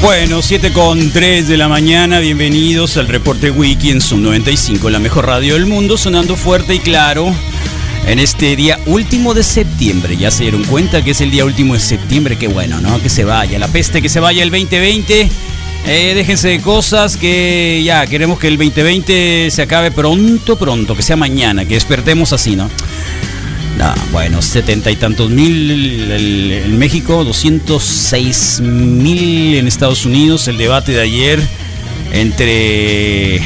Bueno, 7 con 3 de la mañana, bienvenidos al reporte Wiki en Zoom 95, la mejor radio del mundo, sonando fuerte y claro en este día último de septiembre. Ya se dieron cuenta que es el día último de septiembre, qué bueno, ¿no? Que se vaya la peste, que se vaya el 2020. Eh, déjense de cosas que ya queremos que el 2020 se acabe pronto, pronto, que sea mañana, que despertemos así, ¿no? No, bueno, setenta y tantos mil en México, 206 mil en Estados Unidos. El debate de ayer entre,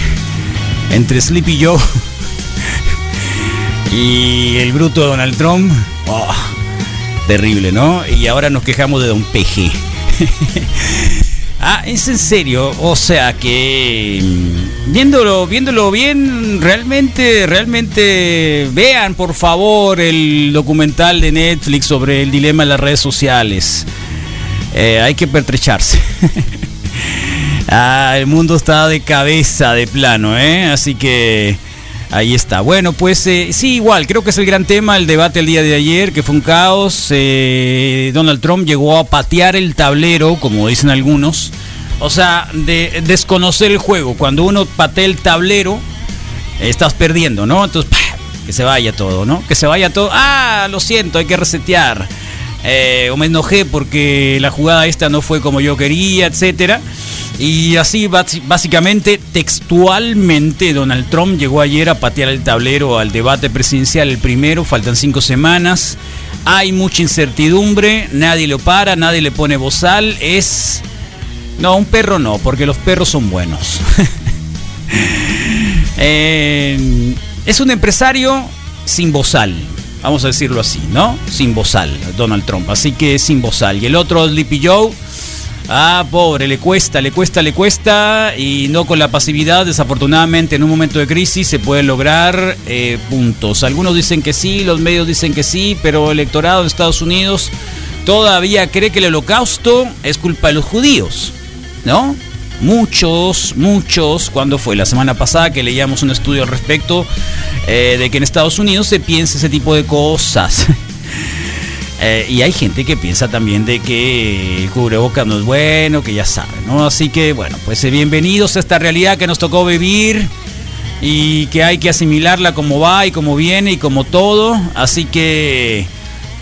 entre Sleepy Joe y el bruto Donald Trump. Oh, terrible, ¿no? Y ahora nos quejamos de Don PG. Ah, es en serio, o sea que mm, viéndolo, viéndolo bien, realmente, realmente vean por favor el documental de Netflix sobre el dilema de las redes sociales. Eh, hay que pertrecharse. ah, el mundo está de cabeza de plano, ¿eh? Así que Ahí está. Bueno, pues eh, sí, igual, creo que es el gran tema, el debate el día de ayer, que fue un caos. Eh, Donald Trump llegó a patear el tablero, como dicen algunos. O sea, de desconocer el juego. Cuando uno patea el tablero, estás perdiendo, ¿no? Entonces, que se vaya todo, ¿no? Que se vaya todo. Ah, lo siento, hay que resetear. Eh, o me enojé porque la jugada esta no fue como yo quería, etcétera. Y así básicamente, textualmente, Donald Trump llegó ayer a patear el tablero al debate presidencial, el primero, faltan cinco semanas. Hay mucha incertidumbre, nadie lo para, nadie le pone bozal. Es... No, un perro no, porque los perros son buenos. Eh, es un empresario sin bozal, vamos a decirlo así, ¿no? Sin bozal, Donald Trump. Así que sin bozal. Y el otro, Sleepy Joe Ah, pobre, le cuesta, le cuesta, le cuesta y no con la pasividad, desafortunadamente en un momento de crisis se puede lograr eh, puntos. Algunos dicen que sí, los medios dicen que sí, pero el electorado de Estados Unidos todavía cree que el holocausto es culpa de los judíos, ¿no? Muchos, muchos, cuando fue la semana pasada que leíamos un estudio al respecto eh, de que en Estados Unidos se piensa ese tipo de cosas. Eh, y hay gente que piensa también de que el cubrebocas no es bueno, que ya saben, ¿no? Así que, bueno, pues eh, bienvenidos a esta realidad que nos tocó vivir y que hay que asimilarla como va y como viene y como todo. Así que,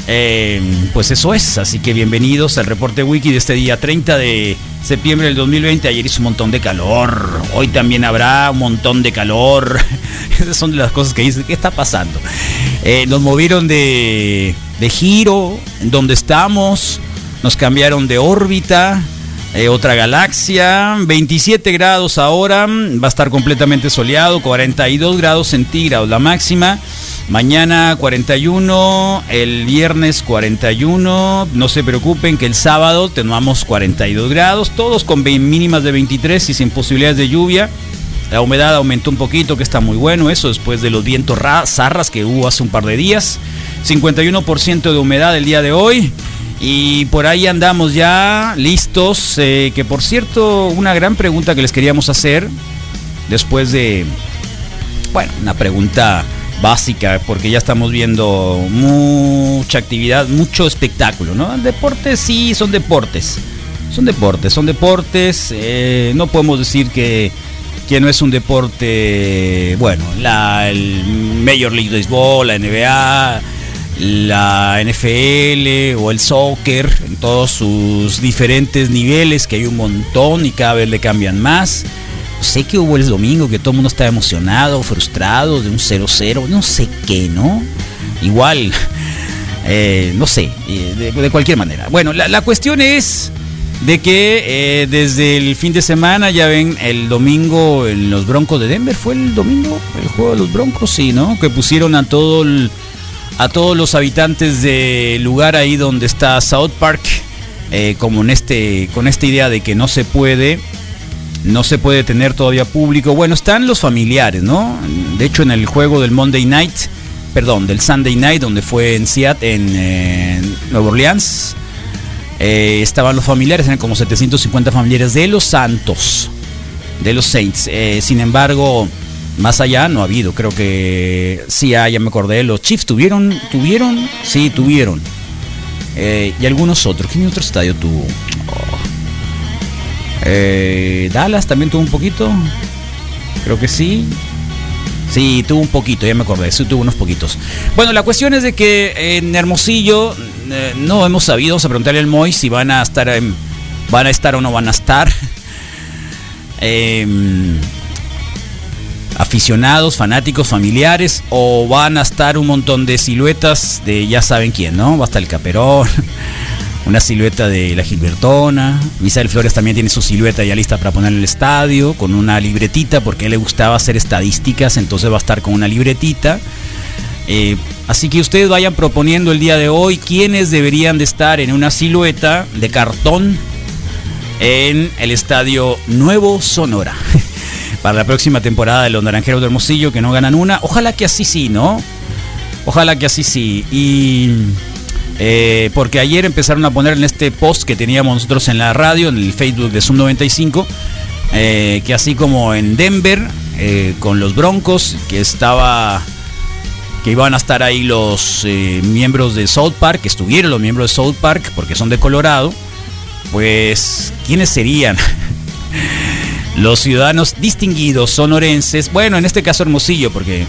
eh, pues eso es. Así que bienvenidos al reporte wiki de este día 30 de septiembre del 2020. Ayer hizo un montón de calor. Hoy también habrá un montón de calor. Esas son las cosas que dicen. ¿Qué está pasando? Nos movieron de de giro, donde estamos, nos cambiaron de órbita, eh, otra galaxia, 27 grados ahora, va a estar completamente soleado, 42 grados centígrados la máxima. Mañana 41, el viernes 41, no se preocupen que el sábado tenemos 42 grados, todos con mínimas de 23 y sin posibilidades de lluvia. La humedad aumentó un poquito, que está muy bueno eso, después de los vientos zarras que hubo hace un par de días. 51% de humedad el día de hoy. Y por ahí andamos ya listos. Eh, que por cierto, una gran pregunta que les queríamos hacer, después de, bueno, una pregunta básica, porque ya estamos viendo mucha actividad, mucho espectáculo, ¿no? Deportes sí, son deportes. Son deportes, son deportes. eh, no podemos decir que, que no es un deporte, bueno, la, el Major League Baseball, la NBA, la NFL o el soccer, en todos sus diferentes niveles, que hay un montón y cada vez le cambian más. Sé que hubo el domingo que todo el mundo estaba emocionado, frustrado de un 0-0, no sé qué, ¿no? Igual, eh, no sé, eh, de, cualquier manera. Bueno, la, la cuestión es de que eh, desde el fin de semana, ya ven, el domingo en los Broncos de Denver, ¿fue el domingo? El juego de los Broncos, sí, ¿no? Que pusieron a todo el- a todos los habitantes del lugar ahí donde está South Park, eh, como en este, con esta idea de que no se puede no se puede tener todavía público. Bueno, están los familiares, ¿no? De hecho, en el juego del Monday Night, perdón, del Sunday Night, donde fue en Seattle, en, eh, Nueva Orleans, eh, estaban los familiares, eran como 750 familiares de los Santos, de los Saints. Eh, sin embargo, más allá no ha habido. Creo que sí, ah, ya me acordé. Los Chiefs tuvieron, tuvieron, sí, tuvieron. Eh, y algunos otros. ¿Quién otro estadio tuvo? Dallas también tuvo un poquito. Creo que sí. Sí, tuvo un poquito, ya me acordé, sí tuvo unos poquitos. Bueno, la cuestión es de que en Hermosillo eh, no hemos sabido, vamos a preguntarle al Moy si van a estar en- van a estar o no van a estar. Em, aficionados, fanáticos, familiares, o van a estar un montón de siluetas de ya saben quién, ¿no? Va a estar el Caperón, una silueta de la Gilbertona. Misael Flores también tiene su silueta ya lista para poner en el estadio, con una libretita, porque él le gustaba hacer estadísticas, entonces va a estar con una libretita. Eh, así que ustedes vayan proponiendo el día de hoy quiénes deberían de estar en una silueta de cartón en el estadio Nuevo Sonora. Para la próxima temporada de los Naranjeros de Hermosillo, que no ganan una. Ojalá que así sí, ¿no? Ojalá que así sí. Y eh, porque ayer empezaron a poner en este post que teníamos nosotros en la radio, en el Facebook de Zoom 95, eh, que así como en Denver, con los Broncos, que estaba que iban a estar ahí los eh, miembros de South Park, que estuvieron los miembros de South Park, porque son de Colorado, pues, ¿quiénes serían? los ciudadanos distinguidos sonorenses, bueno, en este caso Hermosillo, porque,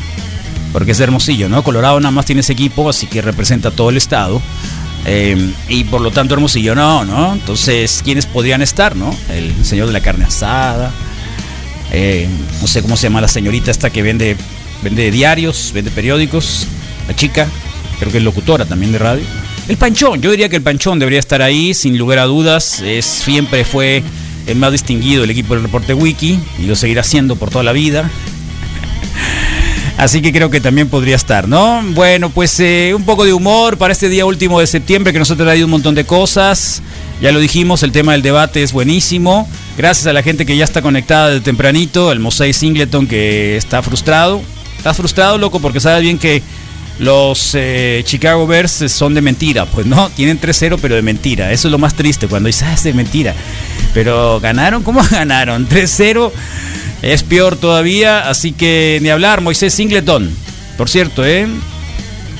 porque es Hermosillo, ¿no? Colorado nada más tiene ese equipo, así que representa todo el estado. eh, y por lo tanto Hermosillo no, ¿no? Entonces, ¿quiénes podrían estar, no? El señor de la carne asada, eh, no sé cómo se llama la señorita esta que vende, vende diarios, vende periódicos, la chica, creo que es locutora también de radio. El Panchón, yo diría que el Panchón debería estar ahí, sin lugar a dudas, es, siempre fue el más distinguido del equipo del reporte Wiki y lo seguirá siendo por toda la vida. Así que creo que también podría estar, ¿no? Bueno, pues eh, un poco de humor para este día último de septiembre que nos ha traído un montón de cosas. Ya lo dijimos, el tema del debate es buenísimo. Gracias a la gente que ya está conectada desde tempranito, el Mosaic Singleton que está frustrado. Estás frustrado, loco, porque sabes bien que los eh, Chicago Bears son de mentira. Pues no, tienen 3-0, pero de mentira. Eso es lo más triste cuando dices, ah, es de mentira. Pero ganaron, ¿cómo ganaron? 3-0 es peor todavía, así que ni hablar, Moisés Singleton. Por cierto, ¿eh?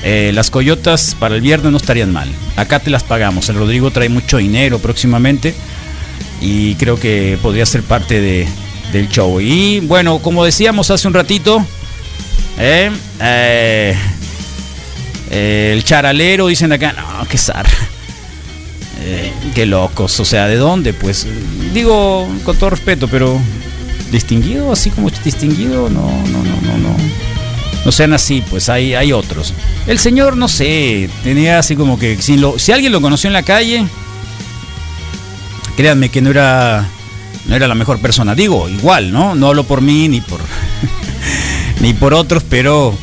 Eh, las coyotas para el viernes no estarían mal. Acá te las pagamos. El Rodrigo trae mucho dinero próximamente y creo que podría ser parte de, del show. Y bueno, como decíamos hace un ratito, ¿eh? Eh, eh, el charalero, dicen acá, no, qué zar. Eh, qué locos, o sea, ¿de dónde? Pues digo con todo respeto, pero distinguido, así como distinguido, no, no, no, no, no. No sean así, pues hay, hay otros. El señor, no sé, tenía así como que si, lo, si alguien lo conoció en la calle, créanme que no era, no era la mejor persona. Digo, igual, ¿no? No hablo por mí ni por, ni por otros, pero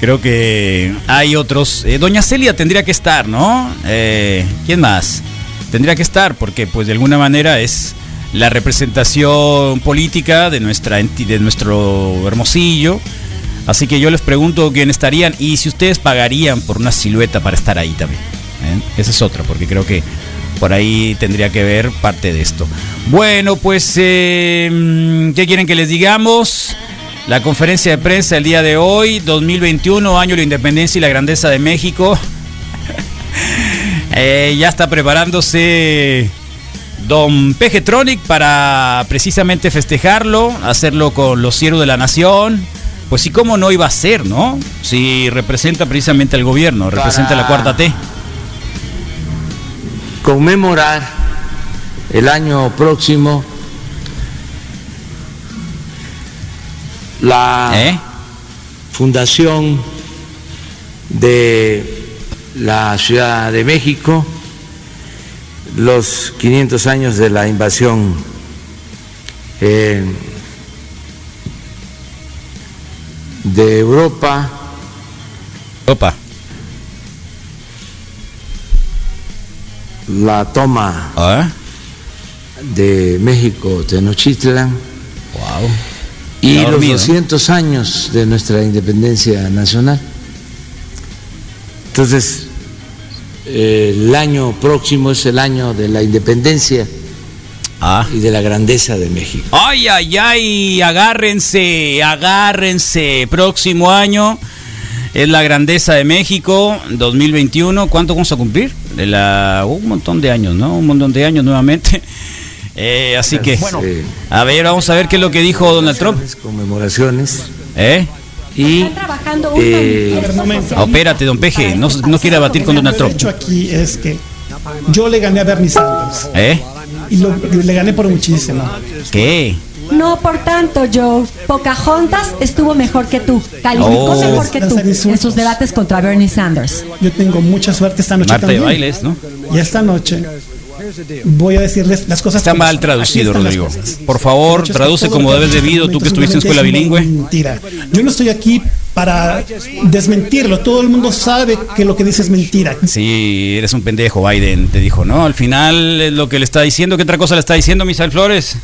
creo que hay otros. Eh, Doña Celia tendría que estar, ¿no? Eh, ¿Quién más? Tendría que estar, porque pues de alguna manera es la representación política de, nuestra, de nuestro hermosillo. Así que yo les pregunto quién estarían y si ustedes pagarían por una silueta para estar ahí también. ¿eh? Esa es otra, porque creo que por ahí tendría que ver parte de esto. Bueno, pues, ¿qué quieren que les digamos? La conferencia de prensa el día de hoy, 2021, año de la independencia y la grandeza de México. Eh, ya está preparándose Don Pejetronic para precisamente festejarlo, hacerlo con los cielos de la nación. Pues sí, cómo no iba a ser, ¿no? Si representa precisamente al gobierno, representa la cuarta T. Conmemorar el año próximo la ¿Eh? fundación de la Ciudad de México, los 500 años de la invasión eh, de Europa, Opa. la toma de México Tenochtitlan Wow. Y los dormido, ¿no? 200 años de nuestra independencia nacional. Entonces, eh, el año próximo es el año de la independencia Ah. y de la grandeza de México. Ay, ay, ay, agárrense, agárrense. Próximo año es la grandeza de México, 2021. ¿Cuánto vamos a cumplir? De la, un montón de años, ¿no? Un montón de años nuevamente. Eh, así que, Eh, a ver, vamos a ver qué es lo que dijo Donald Trump. Conmemoraciones ¿Eh? y eh, manifiesto Ah, don Peje, no, no quiere debatir con Donald Lo que Trump. he hecho aquí es que yo le gané a Bernie Sanders ¿Eh? y lo- le gané por muchísimo. ¿Qué? No por tanto, Joe. Pocahontas estuvo mejor que tú. Calificó Oh. mejor que tú en sus debates contra Bernie Sanders. Yo tengo mucha suerte esta noche Marta de también. bailes, ¿no? Y esta noche voy a decirles las cosas. Está como mal traducido, Rodrigo. Por favor, El traduce como debes debido, tú que el estuviste en escuela es bilingüe. Mentira. Yo no estoy aquí para desmentirlo. Todo el mundo sabe que lo que dice es mentira. Sí, eres un pendejo, Biden, te dijo, ¿no? Al final es lo que le está diciendo. ¿Qué otra cosa le está diciendo Misael Flores?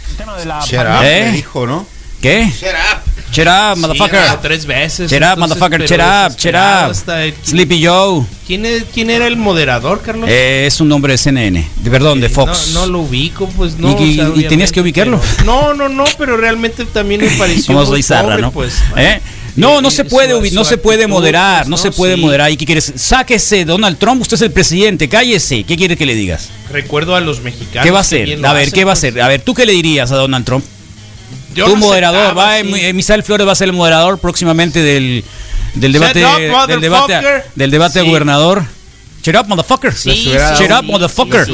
Shut up, ¿Eh? dijo, ¿no? ¿Qué? Shut up. Shut up, motherfucker. Sí, tres veces. Shut up, entonces, motherfucker. Shut up, shut up. Sleepy Joe. ¿Quién, es- ¿Quién era el moderador, Carlos? Eh, es un nombre de CNN. De, perdón, de Fox. No, no lo ubico, pues no. ¿Y- y- o sea, y tenías que ubicarlo? pero- no, no, no, pero realmente también me pareció. Como soy zarra, ¿no? Pues, ¿Eh? No, no Eh, se puede, su no se puede moderar, pues, no se puede Sí. moderar. ¿Y qué quieres? Sáquese, Donald Trump, usted es el presidente, cállese. ¿Qué quiere que le digas? Recuerdo a los mexicanos. ¿Qué va a hacer? A ver, hacen, ¿qué va a pues. hacer? A ver, ¿tú qué le dirías a Donald Trump? Yo moderador, aceptaba, va, sí. Misael Flores va a ser el moderador próximamente del, del debate, up, del debate, del debate de Sí. gobernador. Shut up, motherfucker. Sí, Shut up, motherfucker.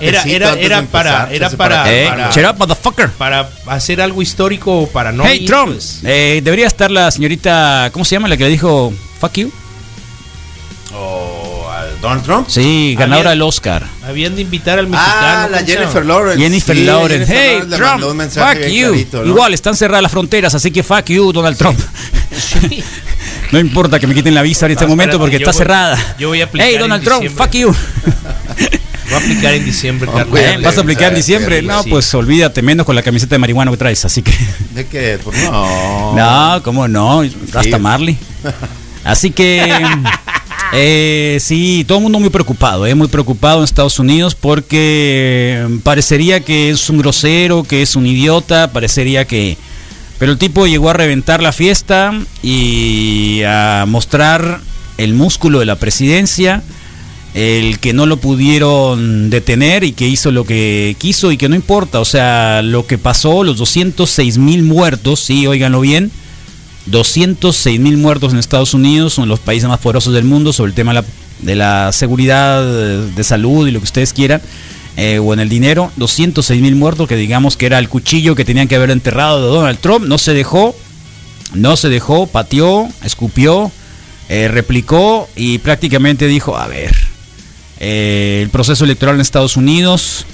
Era- era- para- era para- Eh, para- shut up, motherfucker. Para hacer algo histórico o para no. hey, ir, Trump. pues. eh, debería estar la señorita, ¿cómo se llama? La que le dijo, fuck you. Donald Trump. Sí, ganadora del Oscar. Habían de invitar al mexicano. Ah, la ¿cómo se Jennifer? Lawrence. Jennifer Sí, Lawrence. Jennifer Hey, Lawrence un Trump. mensaje Fuck you. clarito, ¿no? Igual, están cerradas las fronteras, así que fuck you, Donald Trump. no importa que me quiten la visa en este No, momento espérate, porque está voy- cerrada. yo voy a aplicar Hey, en Donald Trump, diciembre. fuck you. Voy a aplicar en diciembre, Oh, Carlos. Eh, ¿Vas a aplicar en diciembre? No, sí. pues olvídate, menos con la camiseta de marihuana que traes, así que... ¿De qué? Pues no. No, ¿cómo no? Hasta Marley. Así que... eh, sí, todo el mundo muy preocupado, eh, muy preocupado en Estados Unidos porque eh, parecería que es un grosero, que es un idiota, parecería que... Pero el tipo llegó a reventar la fiesta y a mostrar el músculo de la presidencia, el que no lo pudieron detener y que hizo lo que quiso y que no importa, o sea, lo que pasó, los 206 mil muertos, sí, óiganlo bien, 206 mil muertos en Estados Unidos, son los países más poderosos del mundo sobre el tema de la, seguridad, eh, de salud y lo que ustedes quieran, eh, o en el dinero, 206 mil muertos, que digamos que era el cuchillo que tenían que haber enterrado de Donald Trump, no se dejó, no se dejó, pateó, escupió, eh, replicó y prácticamente dijo, a ver, el proceso electoral en Estados Unidos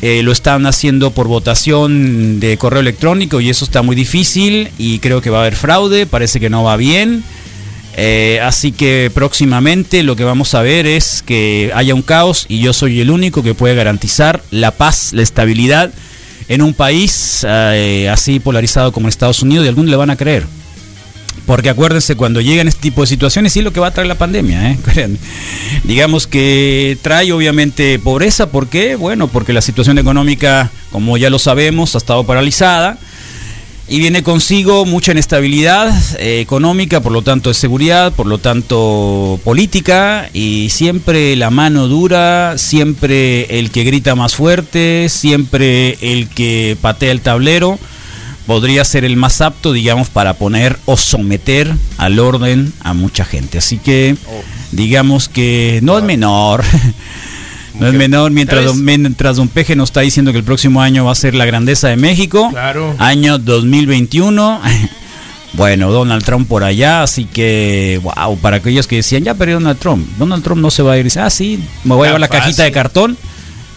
eh, lo están haciendo por votación de correo electrónico y eso está muy difícil y creo que va a haber fraude, parece que no va bien. Eh, así que próximamente lo que vamos a ver es que haya un caos y yo soy el único que puede garantizar la paz, la estabilidad en un país eh, así polarizado como Estados Unidos y algunos le van a creer. Porque acuérdense, cuando llegan este tipo de situaciones, sí lo que va a traer la pandemia, ¿eh? Digamos que trae obviamente pobreza, ¿por qué? Bueno, porque la situación económica, como ya lo sabemos, ha estado paralizada. y viene consigo mucha inestabilidad eh, económica, por lo tanto de seguridad, por lo tanto política y siempre la mano dura, siempre el que grita más fuerte, siempre el que patea el tablero podría ser el más apto, digamos, para poner o someter al orden a mucha gente. Así que digamos que no es menor. No es menor mientras don, mientras don Peje nos está diciendo que el próximo año va a ser la grandeza de México. Claro. Año 2021. Bueno, Donald Trump por allá, así que, wow, para aquellos que decían, ya perdió Donald Trump, Donald Trump no se va a ir, dice, ah, sí, me voy a llevar la cajita de cartón,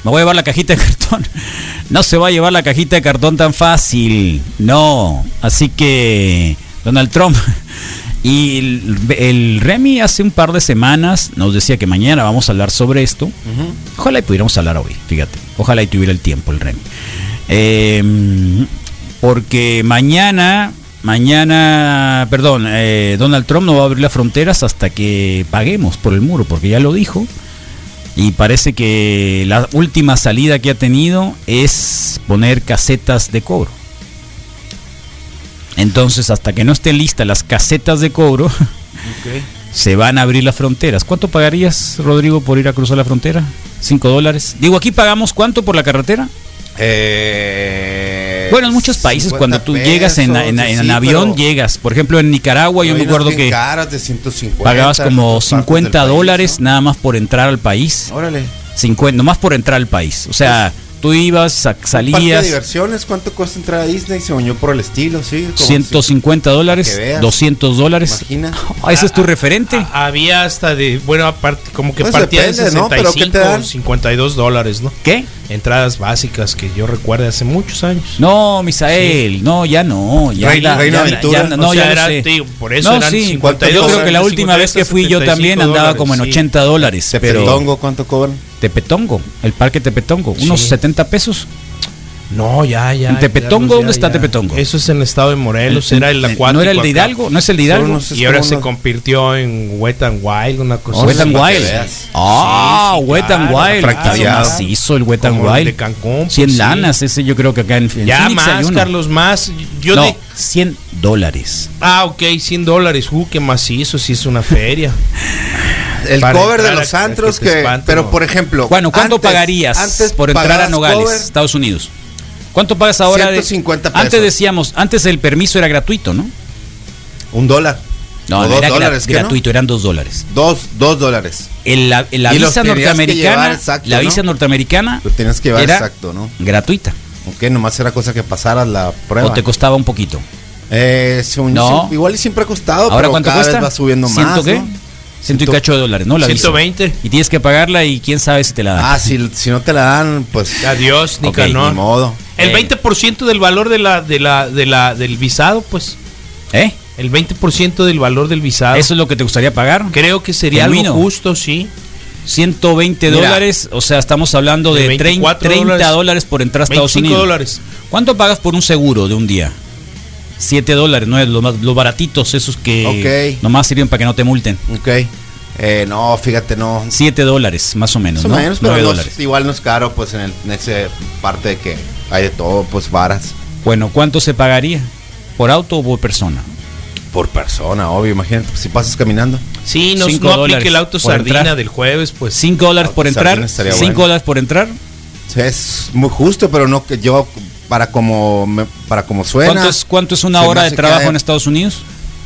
me voy a llevar la cajita de cartón, no se va a llevar la cajita de cartón tan fácil, no, así que, Donald Trump, y el, el Remy hace un par de semanas nos decía que mañana vamos a hablar sobre esto, ojalá y pudiéramos hablar hoy, fíjate, ojalá y tuviera el tiempo el Remy. Eh, porque mañana, mañana, perdón, eh, Donald Trump no va a abrir las fronteras hasta que paguemos por el muro, porque ya lo dijo. Y parece que la última salida que ha tenido es poner casetas de cobro. Entonces, hasta que no estén listas las casetas de cobro, se van a abrir las fronteras. ¿Cuánto pagarías, Rodrigo, por ir a cruzar la frontera? ¿Cinco dólares? Digo, aquí pagamos cuánto por la carretera? Eh, Bueno, en muchos países 50 cuando tú llegas en, en- pesos, en sí, avión, llegas. Por ejemplo, en Nicaragua yo me acuerdo que caras de 150, pagabas en como otras partes 50 del país, dólares nada más por entrar al país. ¿no? Órale. 50, nomás por entrar al país. O sea, tú ibas, sa- Parque de salías, diversiones, ¿cuánto cuesta entrar a Disney? Se unió por el estilo, sí. como 150 que dólares, veas. 200 dólares. Imagina. Ah, ¿Ese es tu referente? Ah, Había hasta de, bueno, aparte, como que Pues partía de depende, ¿no? Pero ¿qué te 65, dan? 52 dólares, ¿no? ¿Qué? Entradas básicas que yo recuerdo hace muchos años. No, Misael, no, ya no, ya, Reina- ya- Reina ya- Aventura. ya- no, O sea, ya era, sé. digo, por eso no, eran sí, 52 yo creo que la dólares, última vez que fui yo 55 también andaba como en dólares, sí. 80 dólares, pero Tepetongo, ¿cuánto cobran? Tepetongo, el parque Tepetongo, unos Sí. 70 pesos. No, ya, ya. ¿En Tepetongo? Ya, ¿Dónde está ya. Tepetongo? Eso es en el estado de Morelos, era el acuático. ¿No era el de. Hidalgo? ¿No es el de Hidalgo? Unos- Y ahora se convirtió en Wet and Wild, una cosa Wet Órale, and Wild. Ah, Sí, sí, Wet and claro, Wild. fractallado. Ah, macizo el Wet and Wild. de Cancún, pues, 100 sí. lanas, ese yo creo que acá en, en Ya Phoenix hay más, uno. Carlos, más. Yo no, de- 100 dólares. Ah, ok, 100 dólares. Uh, qué macizo, sí es una feria. El Para cover de los antros que pero, no. por ejemplo... Bueno, ¿cuánto antes- pagarías antes por entrar a Nogales, cover, Estados Unidos? ¿Cuánto pagas ahora? de- 150 pesos. Antes decíamos, antes el permiso era gratuito, ¿no? Un dólar. No, O no dos era gra- dólares, ¿qué no? gratuito, eran dos dólares. Dos, dos dólares. El- la la visa tenías que norteamericana, llevar exacto, la ¿no? visa norteamericana Lo tienes que llevar era exacto, ¿no? gratuita Ok, nomás era cosa que pasaras la prueba. o te costaba un poquito. Eh, según No. igual y siempre ha costado, ¿Ahora pero cuánto cada cuesta? vez va subiendo más, ¿Ciento qué? ¿no? Ciento y cacho de dólares, ¿no? La visa. 120. Y tienes que pagarla y quién sabe si te la dan. Ah, si, si no te la dan, pues Adiós, ni modo. El Eh. 20% del valor de la, de la, de la, del visado, pues. ¿Eh? El 20% del valor del visado. ¿Eso es lo que te gustaría pagar? Creo que sería algo justo, sí. 120 Mira. dólares, o sea, estamos hablando de, De 30, 24 30 dólares. dólares por entrar a Estados 25 Unidos. dólares. ¿Cuánto pagas por un seguro de un día? 7 dólares, ¿no? Los, baratitos, esos que Ok. nomás sirven para que no te multen. Ok. Eh, no, fíjate, no. 7 dólares, más o menos, Más o ¿no? menos, pero 9 no- dólares. igual no es caro, pues en, el, en ese parte de que hay de todo, pues varas. Bueno, ¿cuánto se pagaría? ¿Por auto o por persona? Por persona, obvio, imagínate, pues, si pasas caminando. Sí, no, Cinco no aplique el auto por sardina entrar. del jueves, pues. 5 dólares por Auto entrar. sardina estaría 5 bueno. dólares por entrar. Sí, es muy justo, pero no que yo, para como, me- para como suena. ¿Cuánto es, cuánto es una hora de trabajo en Estados Unidos?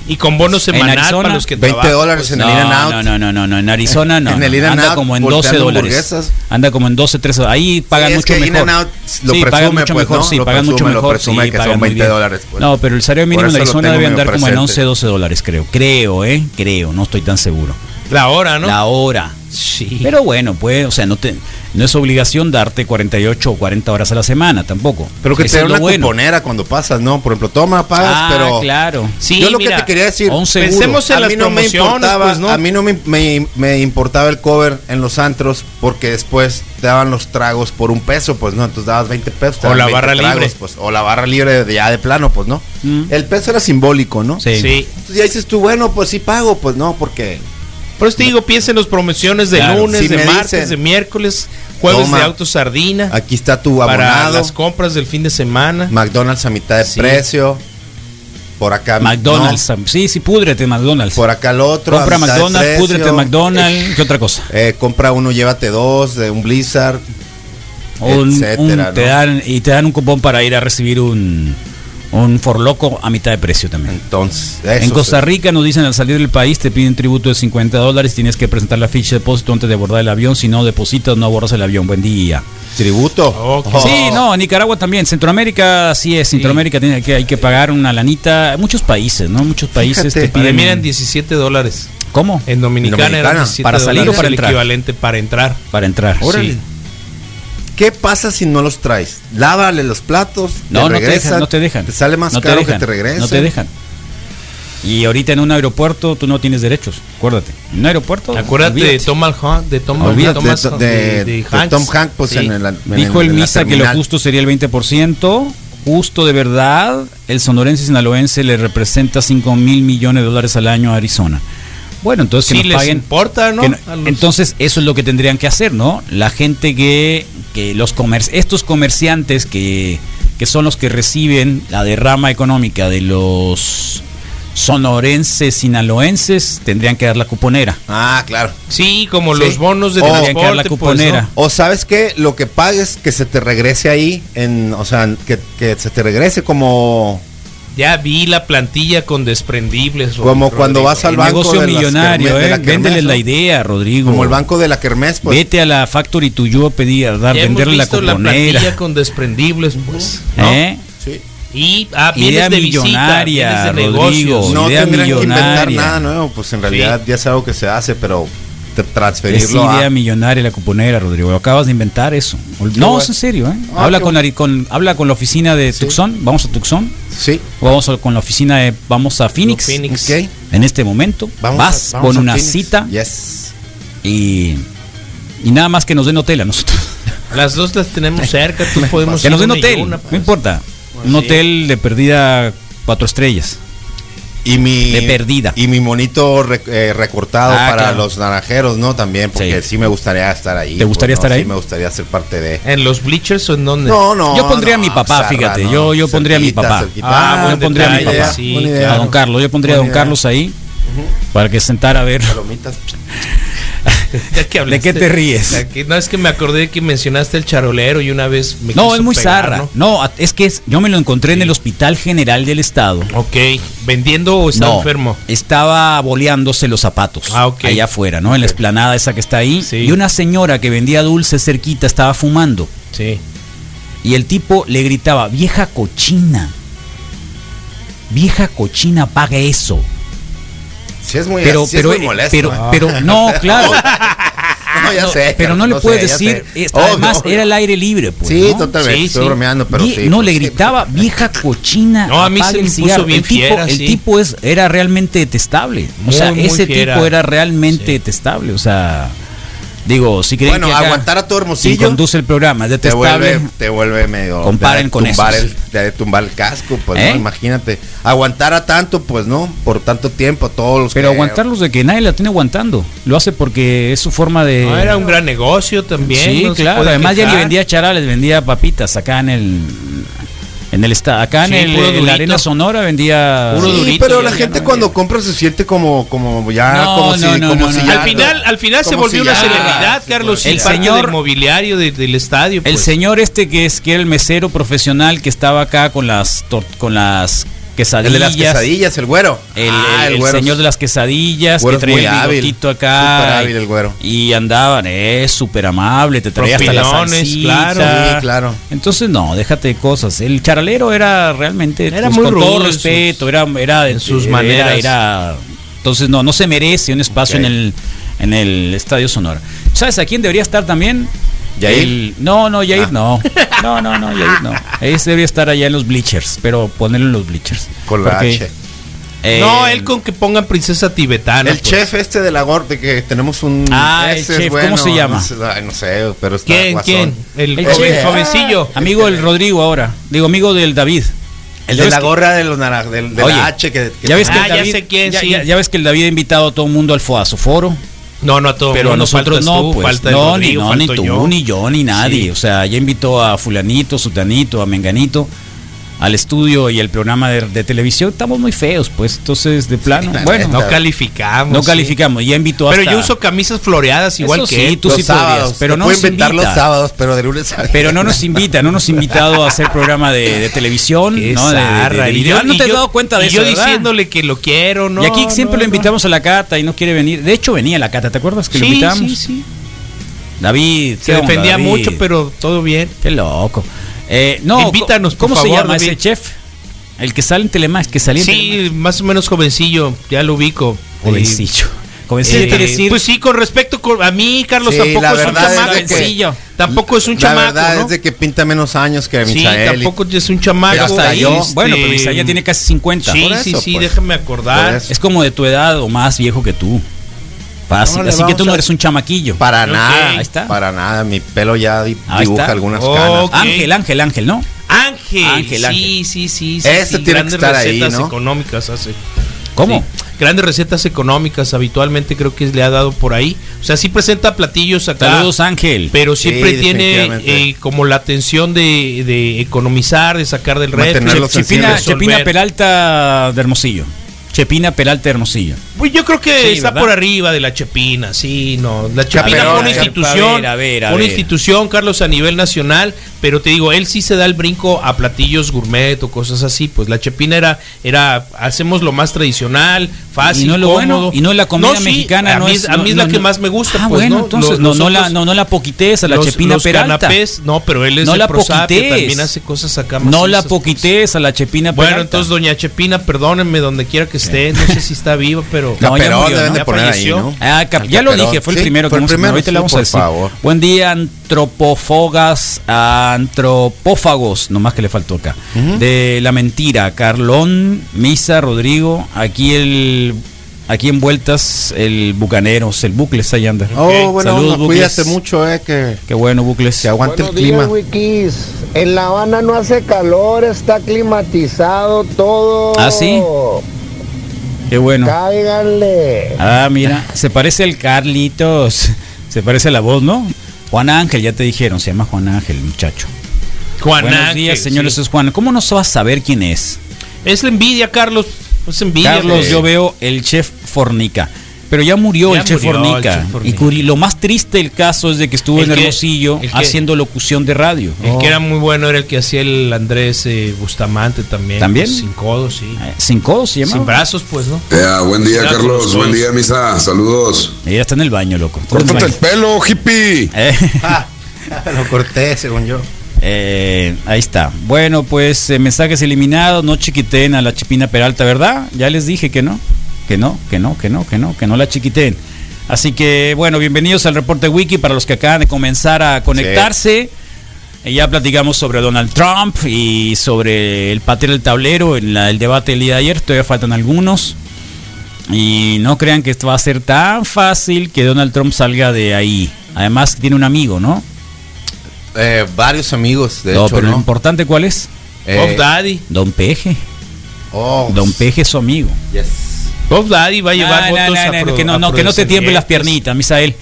Y con bono semanal Arizona, para los que 20 trabajan, dólares pues. en el no, In Out. no, no, no, no, no, en Arizona no. En el. In and Anda Out, como en 12 volteando dólares. Anda como en 12, 13 Ahí pagan Sí, es mucho que In mejor. and Out lo sí, pagan mucho pues, mejor, ¿no? sí, Lo pagan mucho presume, lo mejor. presume sí, que pagan son muy 20 bien. dólares, pues. No, pero el salario mínimo en Arizona debe andar como en presente. 11, 12 dólares, creo. Creo, ¿eh? Creo, no estoy tan seguro. La hora, ¿no? La hora. Sí. Pero bueno, pues, o sea, no te no es obligación darte 48 o 40 horas a la semana tampoco. Pero que Eso te lo una bueno. cuponera cuando pasas, ¿no? Por ejemplo, toma, pagas, Ah, pero. claro. Sí, yo lo mira, que te quería decir. Pensemos en a las mí no me promociones, importaba, pues, ¿no? a mí no me, me- me importaba el cover en los antros porque después te daban los tragos por un peso, pues no, entonces dabas 20 pesos. te O la 20 barra tragos, libre. pues, o la barra libre de ya de plano, pues no. Mm. El peso era simbólico, ¿no? Sí. Sí. Entonces ya dices tú, bueno, pues sí pago, pues no, porque Por eso te digo, piensa en las promociones de Claro. lunes, Si de martes, dicen, de miércoles, jueves toma, de auto sardina. aquí está tu para abonado, las compras del fin de semana. McDonald's a mitad de Sí. precio, Por acá McDonald's. Sí, sí, púdrete McDonald's. Por acá lo otro. Compra a mitad de McDonald's, precio. púdrete McDonald's. ¿Qué otra cosa? Eh, compra uno, llévate dos, de un Blizzard. Un- etcétera, un- te dan, y te dan un cupón para ir a recibir un, un forloco a mitad de precio también. Entonces, en Costa sí. Rica nos dicen al salir del país te piden tributo de 50 dólares, tienes que presentar la ficha de depósito antes de abordar el avión, si no depositas no abordas el avión. Buen día. ¿Tributo? Ok. Oh. Sí, no, en Nicaragua también, Centroamérica así es, Centroamérica tiene que hay que pagar una lanita, muchos países, ¿no? Muchos países Fíjate. te Para piden mí eran 17 dólares. ¿Cómo? En Dominicana, En eran Dominicana. 17 ¿Para salir o para el entrar? equivalente para entrar. Para entrar. Órale. Sí. ¿Qué pasa si no los traes? Lávale los platos, No, no te dejan, no te dejan. Te sale más No te caro dejan, que te regresen. No te dejan. Y ahorita en un aeropuerto tú no tienes derechos, acuérdate. En un aeropuerto. Acuérdate de. Tom Hanks, de Tom, Olvídate Thomas- de, de- de Hanks. Tom Hanks, pues Sí. en el, en Dijo el Misa que lo justo sería el 20%. Justo de verdad, el sonorense sinaloense le representa 5 mil millones de dólares al año a Arizona. Bueno, entonces que Sí nos les paguen. importa, ¿no? que no- A los- Entonces, eso es lo que tendrían que hacer, ¿no? La gente que, que los comer estos comerciantes que, que son los que reciben la derrama económica de los sonorenses sinaloenses tendrían que dar la cuponera. Ah, claro. Sí, como Sí. los bonos de Tendrían que dar la transporte, pues, cuponera. ¿no? O sabes que lo que pagues que se te regrese ahí, en, o sea, que, que se te regrese como, Ya vi la plantilla con desprendibles. como Rodrigo. cuando vas al El banco negocio de las millonario, de ¿eh? la ¿no? la idea, Rodrigo. Como el banco de la Kermés, pues. Vete a la Factory Tuyo a pedir, a dar, Ya hemos venderle la visto la cuponera. plantilla con desprendibles, pues. ¿no? ¿Eh? Sí. Y ah, Idea vienes de visita, millonaria, vienes de Rodrigo. negocios. No idea tendrían que inventar millonaria. nada nuevo, pues en realidad ya es algo que se hace, pero te- Es transferirlo idea a... millonaria la cuponera, Rodrigo. Acabas de inventar eso. No, bueno. es en serio, ¿eh? Ah, habla, con, Ari- con- habla con la oficina de Tucson. Vamos a Tucson. Sí. O vamos a- con la oficina de. Vamos a Phoenix. Phoenix. Ok. En este momento. Vamos vas a- vamos con a una Phoenix. cita Yes. y. Y nada más que nos den hotel a nosotros. Las dos las tenemos cerca, tú podemos que nos den hotel. una, no pues. importa. Un sí. hotel de perdida cuatro estrellas. Y mi, De perdida. Y mi monito re- eh, recortado Ah, para claro. los naranjeros, ¿no? También, porque sí, Sí. me gustaría estar ahí. ¿Te gustaría pues, estar ¿no? ahí? Sí, me gustaría ser parte de... ¿En los bleachers o en dónde? No, no. Yo pondría no, a mi papá, fíjate, no, yo- yo pondría a mi papá. cerquita. Ah, yo pondría a mi papá. sí. A don Carlos. Yo pondría a don. Carlos ahí. Para que se sentara a ver. Palomitas. Ya que ¿De qué te ríes? Que- no, es que me acordé que mencionaste el charolero y una vez me No, es muy pegar, zarra. ¿no? es que es- yo me lo encontré en el Hospital General del Estado. Ok, ¿vendiendo o está no, enfermo? estaba boleándose los zapatos. Ah, ok. Allá afuera, ¿no? En la esplanada esa que está ahí. Sí. Y una señora que vendía dulces cerquita estaba fumando. Sí. Y el tipo le gritaba, vieja cochina. Vieja cochina, paga eso. Sí, es muy, Pero, sí es pero, muy molesto. pero, ¿eh? pero, no, claro. no, ya No, sé. pero no le puedes decir, Obvio, además obvio. era el aire libre, pues. Sí, ¿no? totalmente. Sí, estoy sí. bromeando, pero sí. no, pues, le sí, gritaba, vieja cochina. No, a mí se el puso cigarro". bien el tipo, fiera, el sí. tipo es, era realmente detestable. O Muy, sea, muy ese fiera. tipo era realmente Sí. detestable. O sea, digo, si creen Bueno, que acá aguantar a todo quien Hermosillo conduce el programa es te vuelve, te vuelve medio. Comparen de con tumbar esos. el, de tumbar el casco, pues, ¿Eh? ¿no? Imagínate. Aguantar a tanto, pues, ¿no? Por tanto tiempo, todos los Pero que- aguantarlos de que nadie la tiene aguantando. Lo hace porque es su forma de. No, era un gran negocio también. Sí, no claro. Además ya ni quejar. vendía charales, vendía papitas acá en el en el acá Sí, en, el, en la arena sonora vendía Puro Sí, durito, pero la gente no, cuando compra se siente como, como ya, No, como no, si, no, como no, si no. ya- Al final, al final se volvió si una ya- celebridad, sí, Carlos, El señor- del mobiliario de- del estadio. El pues. señor este que es que era el mesero profesional que estaba acá con las con las El quesadillas. de las quesadillas, el güero. El, Ah, el- el güero. señor de las quesadillas Güero que traía el hábil, bigotito acá. súper hábil el güero. Y andaban, es súper amable, te traía hasta la Propilones, salsita. claro. Sí, claro. Entonces no, déjate de cosas. El charalero era realmente Era pues, muy con todo rudo respeto, sus- era era en sus era- maneras. era- entonces no, no se merece un espacio en el en el Estadio Sonora. ¿Sabes a quién debería estar también? ¿Yair? El- no, no, Yair Ah. no. No, no, no, Yair no. Ese debería estar allá en los bleachers, pero ponerlo en los bleachers. Con la Porque, H. eh, No, él con que pongan princesa tibetana. El pues. chef este de la gorda que tenemos un. Ah, el ese es chef, ¿cómo se llama? No sé, ay, no sé, pero está ¿Quién? guasón. ¿Quién? El, El joven- jovencillo. Amigo del Rodrigo ahora. Digo, amigo del David. El Ya de la que- gorra de los naranjas, del, de Oye, la H que, que- ya ves que Ah, el ya David, sé quién, ya, sí. ya- ya ves que el David ha invitado a todo el mundo al a su foro, No, no a todo pero a mundo, nosotros faltas no, tú, pues falta no, ni Rodrigo, no, ni tú, yo. ni yo, ni nadie. Sí. O sea, ya invitó a fulanito, sutanito, a menganito. Al estudio y el programa de, de televisión, estamos muy feos, pues. Entonces, de plano, la bueno, No calificamos. no sí. calificamos. Ya invitó Pero hasta- yo uso camisas floreadas igual Eso que sí, tú los sí podrías, sábados. pero no puedo nos inventar los invita. sábados, pero de lunes a Pero no nos invita, no nos ha invitado a hacer programa de, de televisión, Qué ¿no? De- de- de zarra. Y yo- no y te has yo- dado cuenta de y eso, yo ¿verdad? diciéndole que lo quiero, ¿no? y aquí siempre no, lo invitamos a la cata y no quiere venir. De hecho, venía la cata, ¿te acuerdas que lo invitamos? sí, sí. David, Se ¿qué onda, defendía David? mucho, pero todo bien. Qué loco. Eh, no, Invítanos, por ¿Cómo se favor, llama David. ese chef? El que sale en Telemax, que salía en Sí, más o menos jovencillo, ya lo ubico. Jovencillo. Eh, Jovencillo eh, quiere decir. Pues sí, con respecto a mí, Carlos, Sí, tampoco la es un verdad es chamaco. de que-. Tampoco es un La chamaco, verdad ¿no? es de que pinta menos años que Sí, Misael. y- tampoco es un chamaco. Pero hasta ahí, yo, bueno, este, pero Isaías tiene casi 50. Sí, Por sí, eso, sí, pues. déjame acordar. eso. Es como de tu edad o más viejo que tú. Fácil. Así que tú no a- eres un chamaquillo. Para nada, Ahí está. para nada. Mi pelo ya di- Ahí dibuja está. algunas Oh, canas. Ángel, Ángel, Ángel, ¿no? Ángel, Ángel, sí, Ángel. sí, sí, sí. Ese sí, tiene que grandes ahí, recetas ¿no? económicas hace. ¿Cómo? Sí. Grandes recetas económicas habitualmente creo que le ha dado por ahí. O sea, sí presenta platillos acá. Saludos, Ángel. Pero siempre Sí, tiene eh, como la atención de, de economizar, de sacar del de Chepina. Chepina Peralta de Hermosillo. Chepina Peralta Hermosillo. Pues yo creo que Sí, está ¿verdad? por arriba de la Chepina, sí, no. La Chepina fue una a institución, a ver, a ver, a fue una institución, Carlos, a nivel nacional, pero te digo, él sí se da el brinco a platillos gourmet o cosas así. Pues la Chepina era, era hacemos lo más tradicional, fácil, y no es lo cómodo. bueno, y no la comida No, sí, mexicana, a no mí, es a mí es la que más me gusta, Ah, pues, bueno, ¿no? entonces no, no, la, no, la a la los- Chepina los Peralta. canapés, no, pero él es No la poquites. también hace cosas acá No la pues. poquites a la Chepina Bueno, Peralta. entonces doña Chepina, perdónenme donde quiera que esté, no sé si está viva, pero No, ya Caperón murió, deben ¿no? de Ya poner ahí, falleció. ¿no? Ah, ya lo dije, fue el Sí, primero que el primero, ahorita le sí, vamos a decir. favor. Buen día, antropofogas, antropófagos, nomás que le faltó acá. De la mentira, Carlón, Misa, Rodrigo, aquí el aquí en vueltas el Bucaneros, el Bucles ahí anda. Oh, bueno, Saludos, no, Bucles. cuídate mucho, eh, que, Qué bueno, Bucles. que aguante Buenos el clima. días, Wikis. En La Habana no hace calor, está climatizado todo. ¿Ah, sí? Qué bueno. Cáiganle. Ah, mira, se parece al Carlitos. Se parece a la voz, ¿no? Juan Ángel, ya te dijeron, se llama Juan Ángel, muchacho. Juan Buenos Ángel, días, señores, sí. es Juan. ¿Cómo no se va a saber quién es? Es la envidia, Carlos. Es envidia. Carlos, yo veo el chef Fornica. Pero ya murió Ya el chef murió el Fornica. chef Fornica. Y curi- lo más triste del caso es de que estuvo El en que- Hermosillo el que- haciendo locución de radio. El Oh. que era muy bueno era el que hacía el Andrés eh, Bustamante también. ¿También? pues, sin codos, sí. Eh, Sin codos se llama. Sin brazos, pues, ¿no? Buen día, Carlos. los Buen dos. día, Misa. Saludos. Ella está en el baño, loco. Está en el Córtate el pelo, hippie. Eh, Ah, lo corté, según yo. eh, ahí está. Bueno, pues eh, mensajes eliminados. No chiquiten a la Chipina Peralta, ¿verdad? Ya les dije que no. Que no, que no, que no, que no, que no la chiquiten. Así que, bueno, bienvenidos al reporte wiki para los que acaban de comenzar a conectarse. Ya platicamos sobre Donald Trump y sobre el patear el tablero en la- el debate del día de ayer. Todavía faltan algunos. Y no crean que esto va a ser tan fácil que Donald Trump salga de ahí. Además, tiene un amigo, ¿no? Eh, varios amigos, de no, hecho, pero lo ¿no? importante, ¿cuál es? Eh, Daddy. Don Peje. oh, Don Peje es su amigo. yes. Puff Daddy va a llevar No, no, votos no, a no, pro- que no, a no, que no te tiemblen las piernitas, Misael.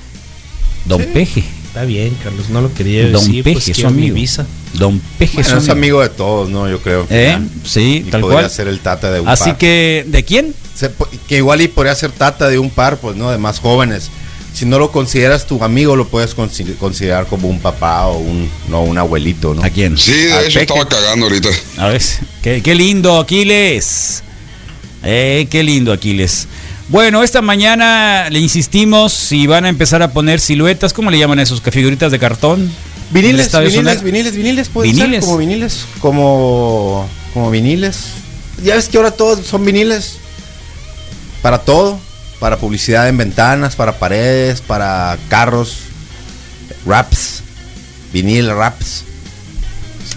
Don Peje. Está bien, Carlos, no lo quería Don decir. Peje pues, es su mi amigo. visa. Don Peje Bueno, es amigo. amigo de todos, ¿no? Yo creo. ¿Eh? Sí, Y tal podría cual. ser el tata de un Así par. que, ¿de quién? Se que igual y podría ser tata de un par, pues, ¿no? De más jóvenes. Si no lo consideras tu amigo, lo puedes consi- considerar como un papá o un, no, un abuelito, ¿no? ¿A quién? Sí, de hecho estaba cagando ahorita. A ver, qué, qué lindo, Aquiles. Eh, qué lindo, Aquiles. Bueno, esta mañana le insistimos si van a empezar a poner siluetas, ¿cómo le llaman esos? ¿Que figuritas de cartón? ¿En el Viniles, viniles, viniles, viniles, ¿Viniles? ser como viniles, como, como viniles. Ya ves que ahora todos son viniles. Para todo, para publicidad en ventanas, para paredes, para carros, raps, vinil raps.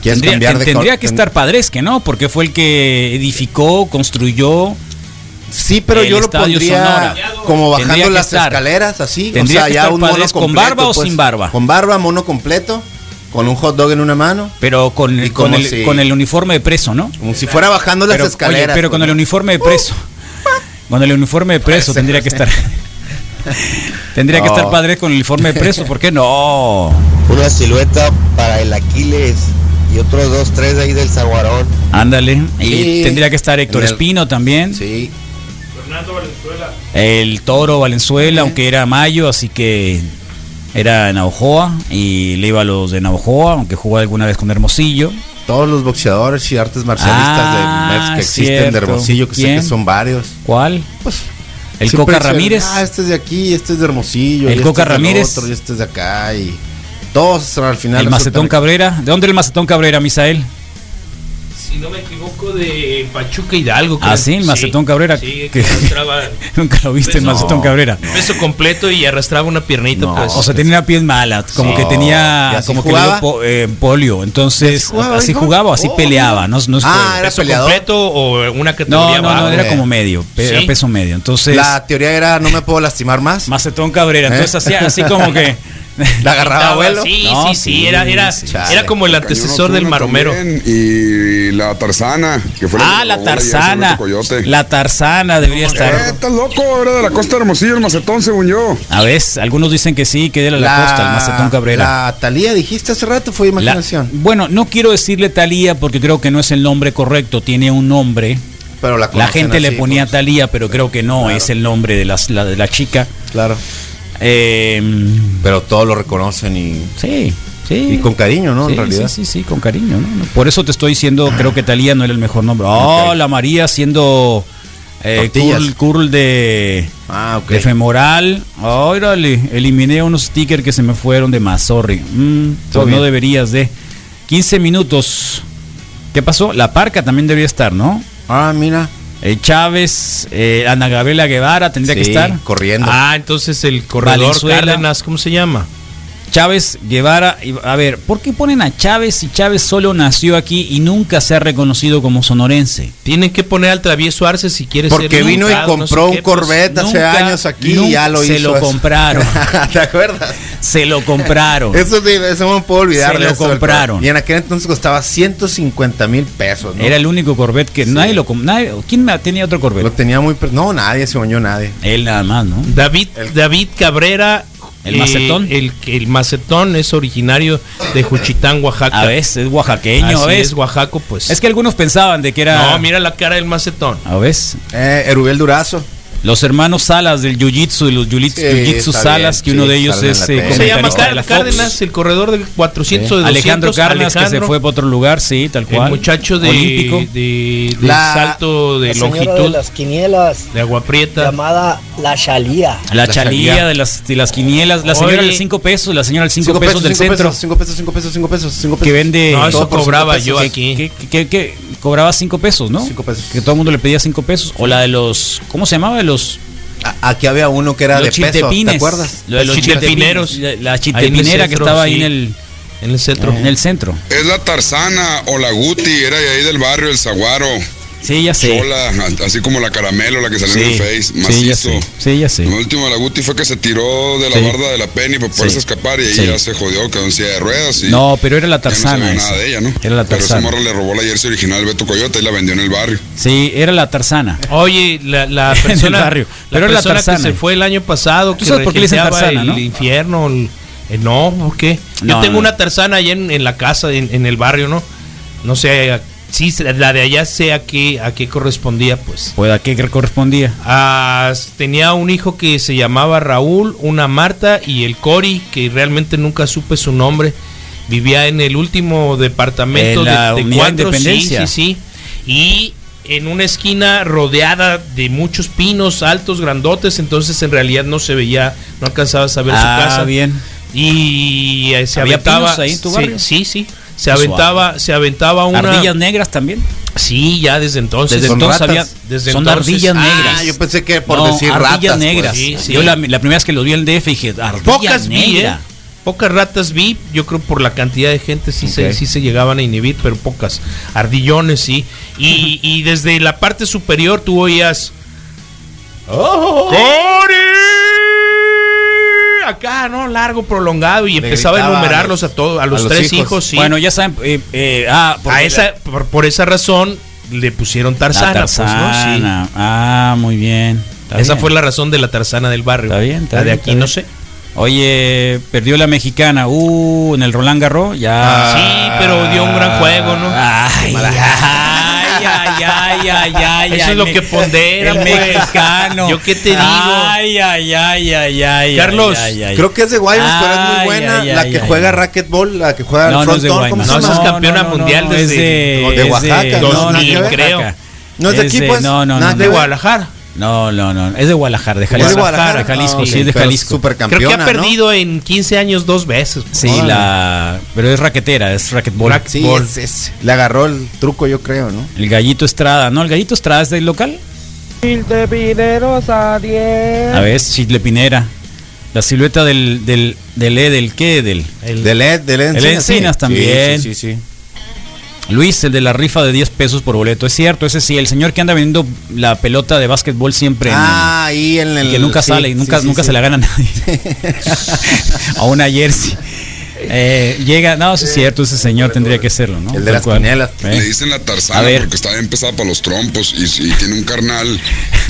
Quieres Tendría, cambiar de tendría que estar Padresque, ¿no? Porque fue el que edificó, construyó. Sí, pero el yo lo pondría Sonora. como bajando las estar. escaleras así. Tendría o sea, que ya estar un mono con barba o pues, sin barba. Con barba, mono completo, con un hot dog en una mano, Pero con, Y con, el, si- con el uniforme de preso, ¿no? como si fuera bajando las escaleras. oye, pero con pues, el ¿no? uniforme de preso. Con el uniforme de preso tendría que estar. tendría que estar padre con el uniforme de preso, ¿por qué no? Una silueta para el Aquiles. Y otros dos, tres de ahí del Zaguarón. Ándale. Y Sí. tendría que estar Héctor el- Espino también. Sí. Fernando Valenzuela. El Toro Valenzuela, aunque era mayo, así que era en Navajoa y le iba a los de Navajoa, aunque jugó alguna vez con Hermosillo. Todos los boxeadores y artes marcialistas Ah, de que existen de. Hermosillo, que sé que son varios. ¿Cuál? Pues El Coca dicen, Ramírez. Ah, este es de aquí, este es de Hermosillo. El y Coca este es del Ramírez. otro, y este es de acá. Y todos al final. El Macetón Cabrera. ¿De dónde el Macetón Cabrera, Misael? Si no me equivoco, de Pachuca Hidalgo. Ah, sí, el Macetón Cabrera. Sí, que- que arrastraba Nunca lo viste, el Macetón Cabrera. Peso completo y arrastraba una piernita. pues. O sea, tenía una piel mala, como Sí. que ¿Y tenía así como que jugaba? po- eh, polio. Entonces, jugaba, así jugaba o así Oh, peleaba. No, no es Ah, que- ¿era ¿Peso peleador? completo o una No, categoría no, no, baja? era como medio, era peso medio. Entonces, La teoría era: no me puedo lastimar más. Macetón Cabrera. Entonces ¿Eh? hacía así como que. La agarraba abuelo. Sí, No, sí, sí, sí, era, era, sí, era como el antecesor del maromero. Y la tarzana, que fue Ah, la jersey tarzana. La tarzana debería Eh, estar. estás loco, era de la costa de Hermosillo, el macetón, según yo. A ver, algunos dicen que sí, que era la, costa, el Macetón Cabrera. La Talía dijiste hace rato, fue La- imaginación. bueno, no quiero decirle Talía porque creo que no es el nombre correcto, tiene un nombre. Pero la, La gente le ponía pues. Talía, pero creo que no es el nombre de, las- la, de la chica. Claro. Eh, Pero todos lo reconocen y. Sí, sí. Y con cariño, ¿no? Sí, en realidad. sí, sí, sí, con cariño. ¿no? Por eso te estoy diciendo, creo que Talía no era el mejor nombre. Oh, la María haciendo eh, curl, curl de, Ah, ok. de femoral. Órale, eliminé unos stickers que se me fueron de Mazorri. Mm, Todo pues no deberías de. 15 minutos. ¿Qué pasó? La parca también debería estar, ¿no? Ah, mira. Eh, Chávez, eh, Ana Gabriela Guevara tendría que estar. corriendo. Ah, entonces el corredor Valenzuela. Cárdenas, ¿cómo se llama? Chávez Guevara, y- a ver, ¿por qué ponen a Chávez si Chávez solo nació aquí y nunca se ha reconocido como sonorense? Tienen que poner al travieso Arce si quiere ser Porque vino y diputado, no sé compró qué, un pues, Corvette hace nunca- años aquí y ya lo se hizo. lo eso. compraron. ¿Te acuerdas? Se lo compraron. Eso sí, eso no me puedo olvidar. Se lo compraron. Y en aquel entonces costaba 150 mil pesos. ¿no? Era el único Corvette que nadie lo nadie, ¿Quién tenía otro Corvette? Lo tenía muy. No, nadie se bañó nadie. Él nada más, ¿no? David, David Cabrera. ¿El eh, macetón? El, el macetón es originario de Juchitán, Oaxaca. A veces es oaxaqueño, Así a veces. es Oaxaco, pues. Es que algunos pensaban de que era. No, mira la cara del macetón. A veces. Eh, Erubel Durazo. Los hermanos Salas del Jiu-Jitsu, de los Jiu- Sí, Jiu-Jitsu está Salas, bien, que uno sí, de ellos es eh, tele. Se llama comentarista de la Fox. Cárdenas, el corredor de 400 de 200. Alejandro Cárdenas, que se fue para otro lugar, sí, tal cual. El muchacho de, Olímpico. de, de La- salto de La longitud de las quinielas, de agua prieta. llamada La Chalía. La, La chalía chalía. de las, de las quinielas, la señora Oye. del 5 pesos, la señora del 5 pesos, del cinco centro, Pesos, 5 pesos, 5 pesos, 5 pesos, 5 pesos. que vende... No, eso cobraba yo que, aquí. que- cobraba 5 pesos, ¿no? Cinco pesos. Que todo el mundo le pedía 5 pesos. O la de los... ¿Cómo se llamaba? De los... A- Aquí había uno que era los de peso. ¿te acuerdas? Lo de los Los chiltepineros. La, la Ahí chiltepinera que estaba ahí sí. en el, En el centro. en el centro. Es la tarzana o la Guti, era de ahí del barrio, el Zaguaro. Sí, ya sé. Chola, así como la caramelo, la que salió en el Face, sí, ya macizo. sé. Sí, ya sé. Lo último de la Guti fue que se tiró de la Sí. barda de la Penny para poderse Sí. escapar y ahí Sí. ya se jodió, quedó en silla de ruedas. Y No, pero era la no tarzana. esa. nada de ella, ¿no? Era la Pero esa tarzana. morra le robó la jersey original al Beto Coyote y la vendió en el barrio. Sí, era la tarzana. Oye, la, la En el persona, barrio. la Pero era la persona tarzana. que se fue el año pasado, que sabes por qué le dicen tarzana, el no? infierno. el- eh, no, ¿por qué? Yo No, tengo no. una tarzana allá en, en la casa, en, en el barrio, ¿no? No sé, sí, la de allá sé a qué, a qué correspondía, pues. Pues a qué correspondía. Ah, tenía un hijo que se llamaba Raúl, una Marta y el Cori, que realmente nunca supe su nombre. Vivía en el último departamento En la de, de cuatro, sí, Independencia. sí, sí. Y en una esquina rodeada de muchos pinos altos, grandotes, entonces en realidad no se veía, no alcanzabas a ver Ah, su casa. bien. Y eh, se ¿Había aventaba. pinos ahí en tu sí, barrio? Sí, sí. Se aventaba, se aventaba una. Ardillas negras también. Sí, ya desde entonces. Desde Son entonces ratas. había. Desde son entonces- ardillas Ah, negras. Ah, yo pensé que por No, decir ardillas ratas. negras. pues. Sí, sí. Yo la, la primera vez que lo vi en el DF dije, ardilla Pocas vi. ¿eh? Pocas ratas vi, yo creo por la cantidad de gente sí, se, sí se llegaban a inhibir, pero pocas. Ardillones, sí. Y, y desde la parte superior tú oías... ¡Cori! Acá, ¿no? Largo, prolongado. Y Le empezaba a enumerarlos a los- todos, a a los, tres hijos. hijos, sí. Bueno, ya saben. eh, eh, ah, porque a esa, por, por esa razón le pusieron la, Tarzana, la pues, ¿no? Sí. tarzana. Ah, muy bien. Está Esa bien. fue la razón de la Tarzana del barrio. Está bien, está La de bien, aquí está no sé. Oye, perdió la mexicana. Uh, en el Roland Garros. Ya. Sí, pero dio un gran juego, ¿no? Ay, ay, ay, ay, ay, ay, Eso ay, es lo me- que pondera, el pues. mexicano. Yo qué te digo. Ay, ay, ay, ay, ay. Carlos, ay, ay, ay. Creo que es de Guaymas, pero es muy buena. ay, la que ay, juega ay. racquetball, la que juega No, el no es de frontón, ¿cómo Guaymas. se No, esa es campeona mundial es desde- de, no, Oaxaca, no, no, nada que 2000, ver. creo. No es de aquí, pues. No, no, no. de. Guadalajara. No, no, no. Es de Guadalajara, de ¿Es de Jalisco. Guadalajara? de Jalisco, sí, es de Jalisco. supercampeona, Creo que ha ¿no? perdido en 15 años dos veces. Sí, la. Pero es raquetera, es racquetball. Rack- Sí, Ball. es, es- le agarró el truco, yo creo, ¿no? El gallito Estrada. No, el gallito Estrada es del local. A ver, Chile Pinera. La silueta del, del, del E, del qué, del. El- De LED, de LED El Encinas sí. también. Sí, sí, sí. Luis, el de la rifa de 10 pesos por boleto. Es cierto, ese sí, el señor que anda vendiendo la pelota de básquetbol siempre. en Ah, ahí en el. y que nunca sí, sale y nunca, sí, nunca se la gana a nadie. a una jersey. Eh, llega, no, sí es cierto, ese señor tendría que serlo, ¿no? El de las quinielas. Eh. Le dicen la tarzana A ver. porque está bien pesada para los trompos y, y tiene un carnal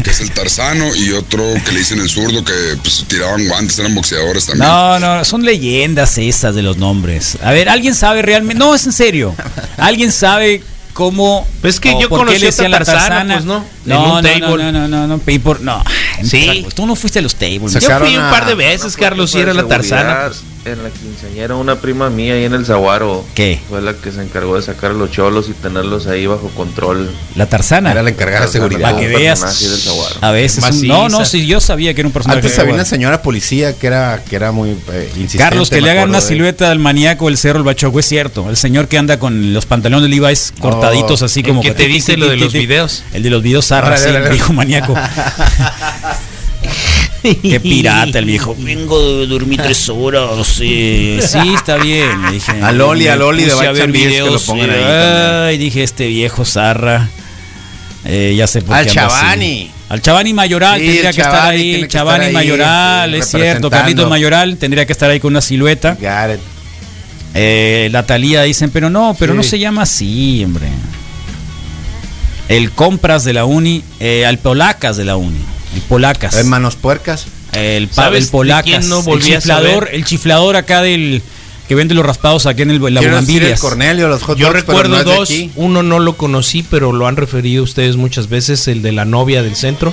que es el tarzano y otro que le dicen el zurdo que pues, tiraban guantes, eran boxeadores también. No, no, son leyendas esas de los nombres. A ver, ¿alguien sabe realmente? No, es en serio. ¿Alguien sabe cómo... Pues es que yo conocí le a la Tarzana, pues, ¿no? En No, un no, no, table. no, no, no, no, pay por- no. Sí. Tú no fuiste a los tables. Yo Sacaron fui un par de veces, Carlos, y era la tarzana. pues. En la quinceañera, una prima mía ahí en el Zaguaro ¿Qué? fue la que se encargó de sacar a los cholos y tenerlos ahí bajo control. La tarzana. Era la encargada de seguridad. Para que veas. A veces. un- no, no, sí, yo sabía que era un personaje. Antes había una señora policía que era, que era muy eh, insistente. Carlos, que le hagan una de- silueta del maníaco del cerro el bachoco, es cierto. El señor que anda con los pantalones de Levi's cortaditos así el como que te dice lo de los videos. El de los videos zarra, Órale, sí, viejo maníaco. Qué pirata el viejo. Vengo de dormir tres horas. Sí, sí está bien. le dije. A Loli, Me a Loli de que lo pongan también. Ay, dije, este viejo zarra. Eh, ya sé por Al qué. Chavani. Al Chavani Mayoral Sí, tendría que estar ahí. Chavani estar ahí, Mayoral, es cierto. Carlitos Mayoral tendría que estar ahí con una silueta. Eh, la Talía dicen, pero no, pero Sí. no se llama así, hombre. El Compras de la Uni, eh, al Polacas de la Uni. El Polacas. En manos puercas. El, pa- ¿Sabes el Polacas. quién no el chiflador, el chiflador acá del que vende los raspados aquí en el, la el. Cornelio, los hot Yo dogs, recuerdo no dos, uno no lo conocí, pero lo han referido ustedes muchas veces, el de la novia del centro.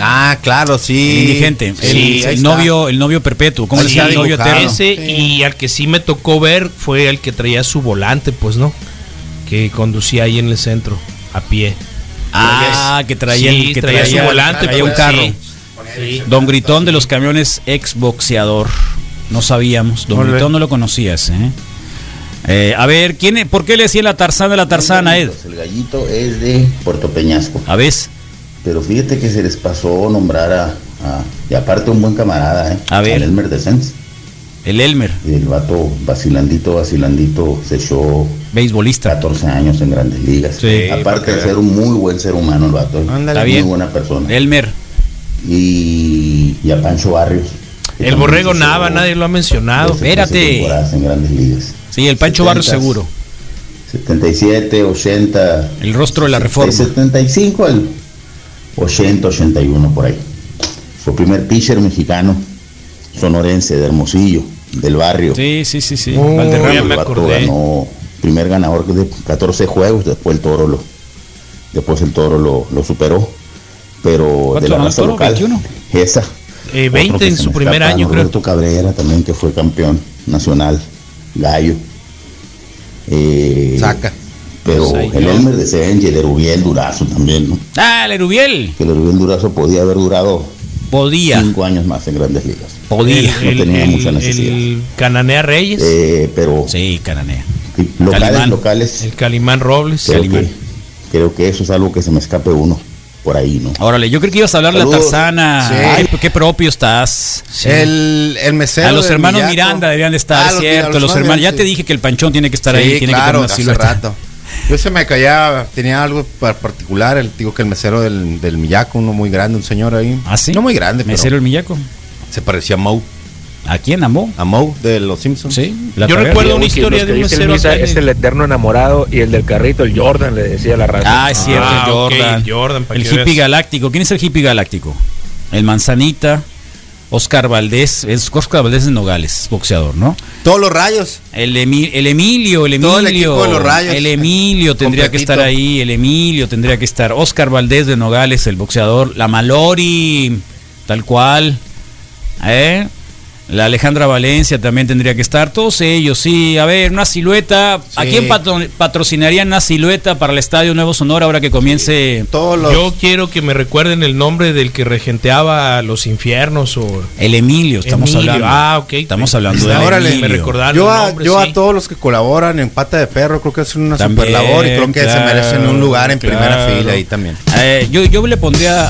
Ah, claro, sí. El Sí, novio, el novio perpetuo, ¿cómo llama? El novio eterno. Ese Sí. y al que sí me tocó ver fue el que traía su volante, pues no, que conducía ahí en el centro a pie. Ah, que traía, Sí, el- que traía traía, su volante, traía un pues, carro. sí. Sí. Don Gritón de los camiones ex boxeador. No sabíamos. Don. Gritón no lo conocías, ¿eh? Eh, a ver, ¿quién, es- ¿por qué le decía la tarzana la tarzana, Ed? El gallito es de Puerto Peñasco. A ver, Pero fíjate que se les pasó nombrar a, a- y aparte un buen camarada, ¿eh? A ver. Al Elmer de Sens. el Elmer, Y el vato vacilandito, vacilandito, se echó beisbolista. 14 años en grandes ligas. Sí, aparte de ser un muy buen ser humano el vato. Ándale. Muy bien. buena persona. Elmer. Y, y a Pancho Barrios. El borrego Nava, nadie lo ha mencionado. 12, 13 Espérate. en grandes ligas. Sí, el Pancho 70s, Barrio seguro. 77, 80. El rostro de la De reforma. 75 al 80, 81 por ahí. Fue primer pitcher mexicano, sonorense, de Hermosillo, del barrio. Sí, sí, sí, sí. Oh, Valderrama. me acordé. ganó primer ganador de 14 juegos, después el toro lo, después el toro lo, lo superó. Pero ¿Cuánto de la ganó el raza Toro? local, 21. esa. Eh, Otro 20 que en su me primer escapa, año, creo. Roberto Cabrera también, que fue campeón nacional, gallo. Eh, Saca. Pero Pues el no. Elmer de Senge, el Erubiel Durazo también, ¿no? Ah, el Erubiel. Que el Erubiel Durazo podía haber durado Podía. cinco años más en grandes ligas. Podía. No tenía mucha necesidad. el Cananea Reyes, Eh, pero Sí, cananea. Locales, Calimán. locales, el Calimán Robles. creo Calimán. que, creo que eso es algo que se me escape uno por ahí, ¿no? Órale, yo creo que ibas a hablar de la tarzana. Sí. Ay, qué propio estás. El, el mesero. A los hermanos Millaco. Miranda deberían de estar, Ah, los- cierto. Los, hermanos. Ya te dije que el panchón tiene que estar Sí, ahí, tiene claro, que tener una hace rato. Yo se me callaba, tenía algo par- particular, el, digo que el mesero del, del Millaco, uno muy grande, un señor ahí. ¿Ah, sí? No muy grande, Mesero pero el Millaco. se parecía a Moe, ¿A quién amó? a Moe de los Simpsons. Sí. la Yo recuerdo una historia de un mesero es el- eterno enamorado y el del carrito, el Jordan, le decía la raza. Ah, es cierto, Ah, Jordan. el Jordan, el hippie galáctico. ¿Quién es el hippie galáctico? El manzanita. Oscar Valdés, es Oscar Valdés de Nogales, boxeador, ¿no? Todos los rayos. El, Emi- el Emilio, el Emilio. Todo el equipo de los Rayos. El Emilio tendría que estar ahí, el Emilio tendría que estar. Oscar Valdés de Nogales, el boxeador. La Malori, tal cual. ¿Eh? La Alejandra Valencia también tendría que estar. Todos ellos, sí. A ver, una silueta. ¿A quién patro- patrocinarían una silueta para el Estadio Nuevo Sonora ahora que comience? Yo quiero que me recuerden el nombre del que regenteaba los infiernos o El Emilio, estamos Emilio. hablando. Ah, ok. Estamos hablando de Órale, Emilio. me recordaron Yo, el a, nombre, yo sí. a todos los que colaboran en Pata de Perro creo que es una También, super labor y creo que se merecen un lugar en primera fila ahí también. Eh, yo, yo le pondría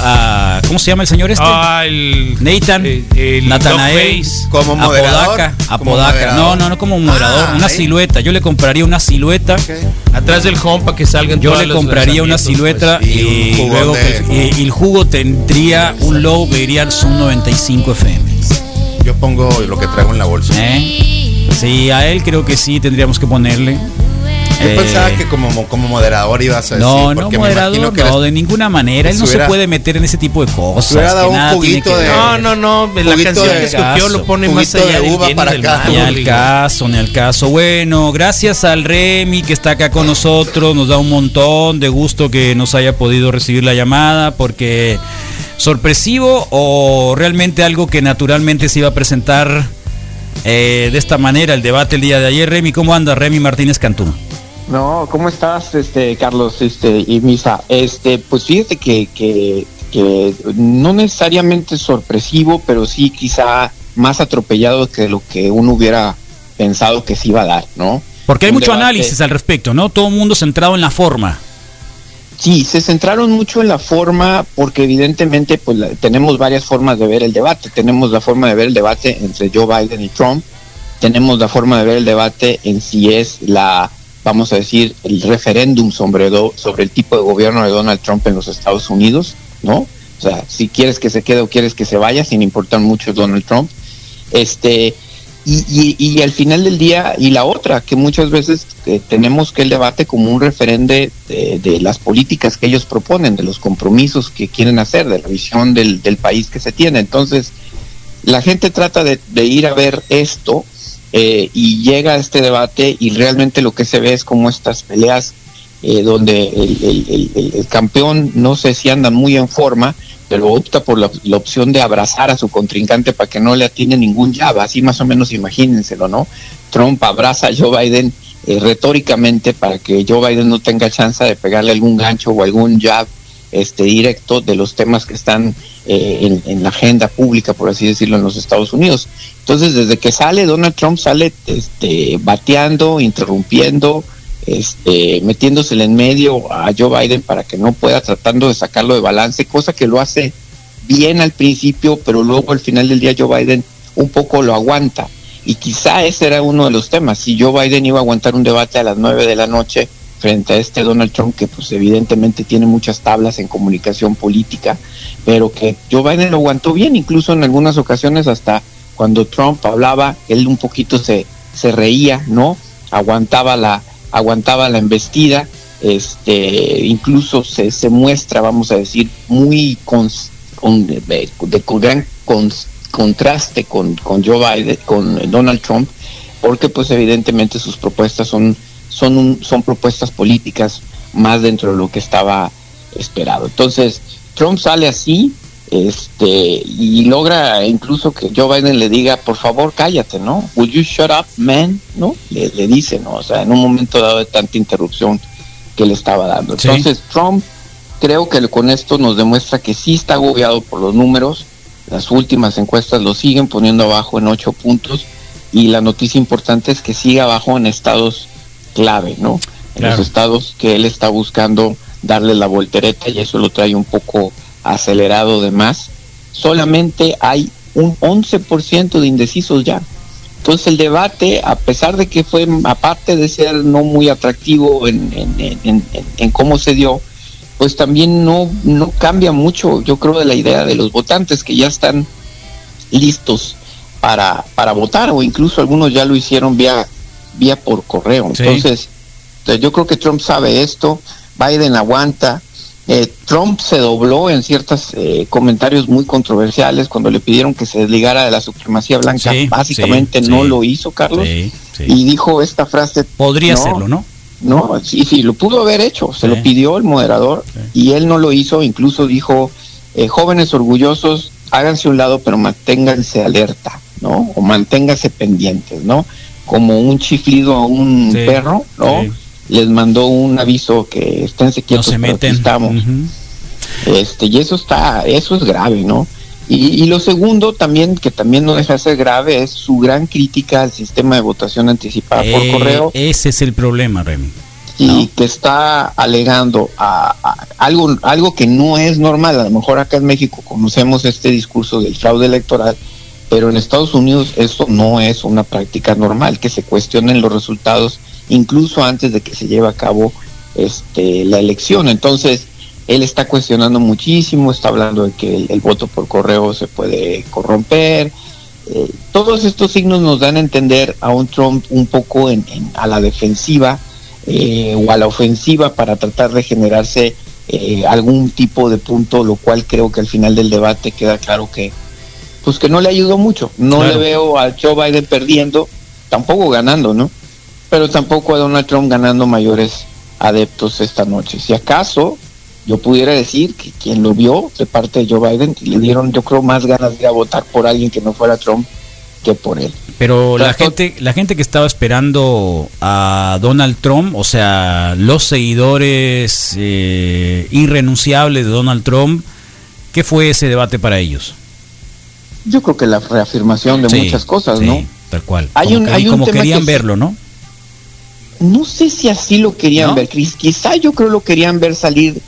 a. ¿Cómo se llama el señor este? Ah, el Nathan. el Natanael. Como moderador, Apodaca. como Apodaca. moderador. No, no, no como moderador. Ah, una ahí. silueta. Yo le compraría una silueta. Atrás del home para que salgan Yo le los compraría una silueta pues, y, luego de- que- y- y el jugo tendría un logo que Zoom 95 FM. Yo pongo lo que traigo en la bolsa. ¿Eh? Sí, a él creo que sí tendríamos que ponerle. Yo Eh, pensaba que como, como moderador ibas a decir. No, no, porque me moderador, que no, de ninguna manera. Él no se puede meter en ese tipo de cosas. hubiera dado un nada juguito de-. No, no, no, la canción de que escogió lo pone más de allá del uva para acá. Ni al caso, ni al caso. Bueno, gracias al Remy que está acá con nosotros. Nos da un montón de gusto que nos haya podido recibir la llamada porque sorpresivo o realmente algo que naturalmente se iba a presentar eh, de esta manera el debate el día de ayer. Remy, ¿cómo anda? Remy Martínez Cantú. No, ¿cómo estás, este, Carlos, este, y Misa? Este, pues fíjate que, que, que no necesariamente sorpresivo, pero sí quizá más atropellado que lo que uno hubiera pensado que se iba a dar, ¿no? Porque hay Un mucho debate- análisis al respecto, ¿no? Todo el mundo centrado en la forma. Sí, se centraron mucho en la forma porque evidentemente pues la- tenemos varias formas de ver el debate. Tenemos la forma de ver el debate entre Joe Biden y Trump. Tenemos la forma de ver el debate en si es la, vamos a decir, el referéndum sobre, sobre el tipo de gobierno de Donald Trump en los Estados Unidos, ¿no? O sea, si quieres que se quede o quieres que se vaya, sin importar mucho Donald Trump. Este, y, y, y al final del día, y la otra, que muchas veces eh, tenemos que el debate como un referente de, de las políticas que ellos proponen, de los compromisos que quieren hacer, de la visión del, del país que se tiene. Entonces, la gente trata de, de ir a ver esto eh, y llega este debate y realmente lo que se ve es como estas peleas eh, donde el, campeón no sé si anda muy en forma, pero opta por la, la opción de abrazar a su contrincante para que no le atiene ningún jab, así más o menos imagínenselo, ¿no? Trump abraza a Joe Biden eh, retóricamente para que Joe Biden no tenga chance de pegarle algún gancho o algún jab este directo de los temas que están eh, en, la agenda pública, por así decirlo, en los Estados Unidos. Entonces, desde que sale Donald Trump sale este, bateando, interrumpiendo, este, metiéndosele en medio a Joe Biden para que no pueda, tratando de sacarlo de balance, cosa que lo hace bien al principio, pero luego al final del día Joe Biden un poco lo aguanta. Y quizá ese era uno de los temas. Si Joe Biden iba a aguantar un debate a las 9 de la noche frente a este Donald Trump, que pues evidentemente tiene muchas tablas en comunicación política, pero que Joe Biden lo aguantó bien, incluso en algunas ocasiones hasta cuando Trump hablaba, él un poquito se, se reía, ¿no? Aguantaba la, aguantaba la embestida, este, incluso se, se muestra, vamos a decir, muy cons- con, de, con gran cons- contraste con, con Joe Biden, con Donald Trump, porque pues evidentemente sus propuestas son, son, un- son propuestas políticas más dentro de lo que estaba esperado. Entonces, Trump sale así, este, y logra incluso que Joe Biden le diga, por favor, cállate, ¿no? Will you shut up, man? ¿No? Le, le dice, ¿no? O sea, en un momento dado de tanta interrupción que le estaba dando. Sí. Entonces, Trump creo que con esto nos demuestra que sí está agobiado por los números. Las últimas encuestas lo siguen poniendo abajo en ocho puntos y la noticia importante es que sigue abajo en estados clave, ¿no? En Claro. los estados que él está buscando darle la voltereta y eso lo trae un poco acelerado de más. Solamente hay un 11% de indecisos ya. Entonces el debate, a pesar de que fue, aparte de ser no muy atractivo en, en- en- en- en cómo se dio, pues también no, no cambia mucho, yo creo, de la idea de los votantes que ya están listos para, para votar o incluso algunos ya lo hicieron vía, vía por correo. Sí. Entonces, entonces, yo creo que Trump sabe esto, Biden aguanta Eh, Trump se dobló en ciertos eh, comentarios muy controversiales cuando le pidieron que se desligara de la supremacía blanca. Sí, Básicamente sí, no sí. lo hizo, Carlos. Y dijo esta frase. Podría hacerlo, ¿no? No, sí, sí, lo pudo haber hecho. Se lo pidió el moderador y él no lo hizo. Incluso dijo, eh, jóvenes orgullosos, háganse un lado, pero manténganse alerta, ¿no? O manténganse pendientes, ¿no? Como un chiflido a un perro, ¿no? Les mandó un aviso que esténse No quietos, se pero aquí meten. estamos. Este, y eso está, eso es grave, ¿no? Y, y lo segundo también, que también no deja de ser grave, es su gran crítica al sistema de votación anticipada por Eh, correo Ese es el problema, Remy. y que está alegando a, a algo, algo que no es normal. A lo mejor acá en México conocemos este discurso del fraude electoral, pero en Estados Unidos esto no es una práctica normal, que se cuestionen los resultados incluso antes de que se lleve a cabo este, la elección. Entonces, él está cuestionando muchísimo, está hablando de que el, el voto por correo se puede corromper. Eh, todos estos signos nos dan a entender a un Trump un poco en- en- a la defensiva eh, o a la ofensiva para tratar de generarse eh, algún tipo de punto, lo cual creo que al final del debate queda claro que pues que no le ayudó mucho. No Claro. le veo a Joe Biden perdiendo, tampoco ganando, ¿no? Pero tampoco a Donald Trump ganando mayores adeptos esta noche. Si acaso yo pudiera decir que quien lo vio de parte de Joe Biden le dieron yo creo más ganas de ir a votar por alguien que no fuera Trump que por él. Pero la gente, la gente que estaba esperando a Donald Trump, o sea, los seguidores eh, irrenunciables de Donald Trump, ¿qué fue ese debate para ellos? Yo creo que la reafirmación de Sí, muchas cosas, sí, ¿no? Tal cual. Hay como un- que- hay un como tema querían que- verlo, ¿no? No sé si así lo querían ¿No? ver, Chris. Quizá yo creo lo querían ver salir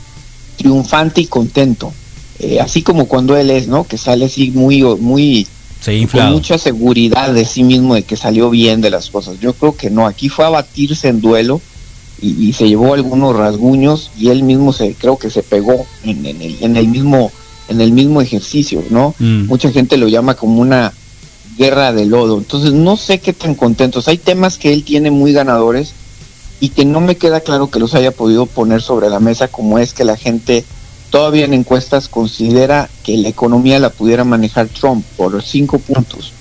triunfante y contento. Eh, así como cuando él es, ¿no? Que sale así muy, muy Se con mucha seguridad de sí mismo de que salió bien de las cosas. Yo creo que no. Aquí fue a batirse en duelo y, y se llevó algunos rasguños y él mismo se creo que se pegó en, en el, en el mismo en el mismo ejercicio, ¿no? Mm. Mucha gente lo llama como una guerra de lodo. Entonces no sé qué tan contentos. Hay temas que él tiene muy ganadores y que no me queda claro que los haya podido poner sobre la mesa como es que la gente todavía en encuestas considera que la economía la pudiera manejar Trump por cinco puntos.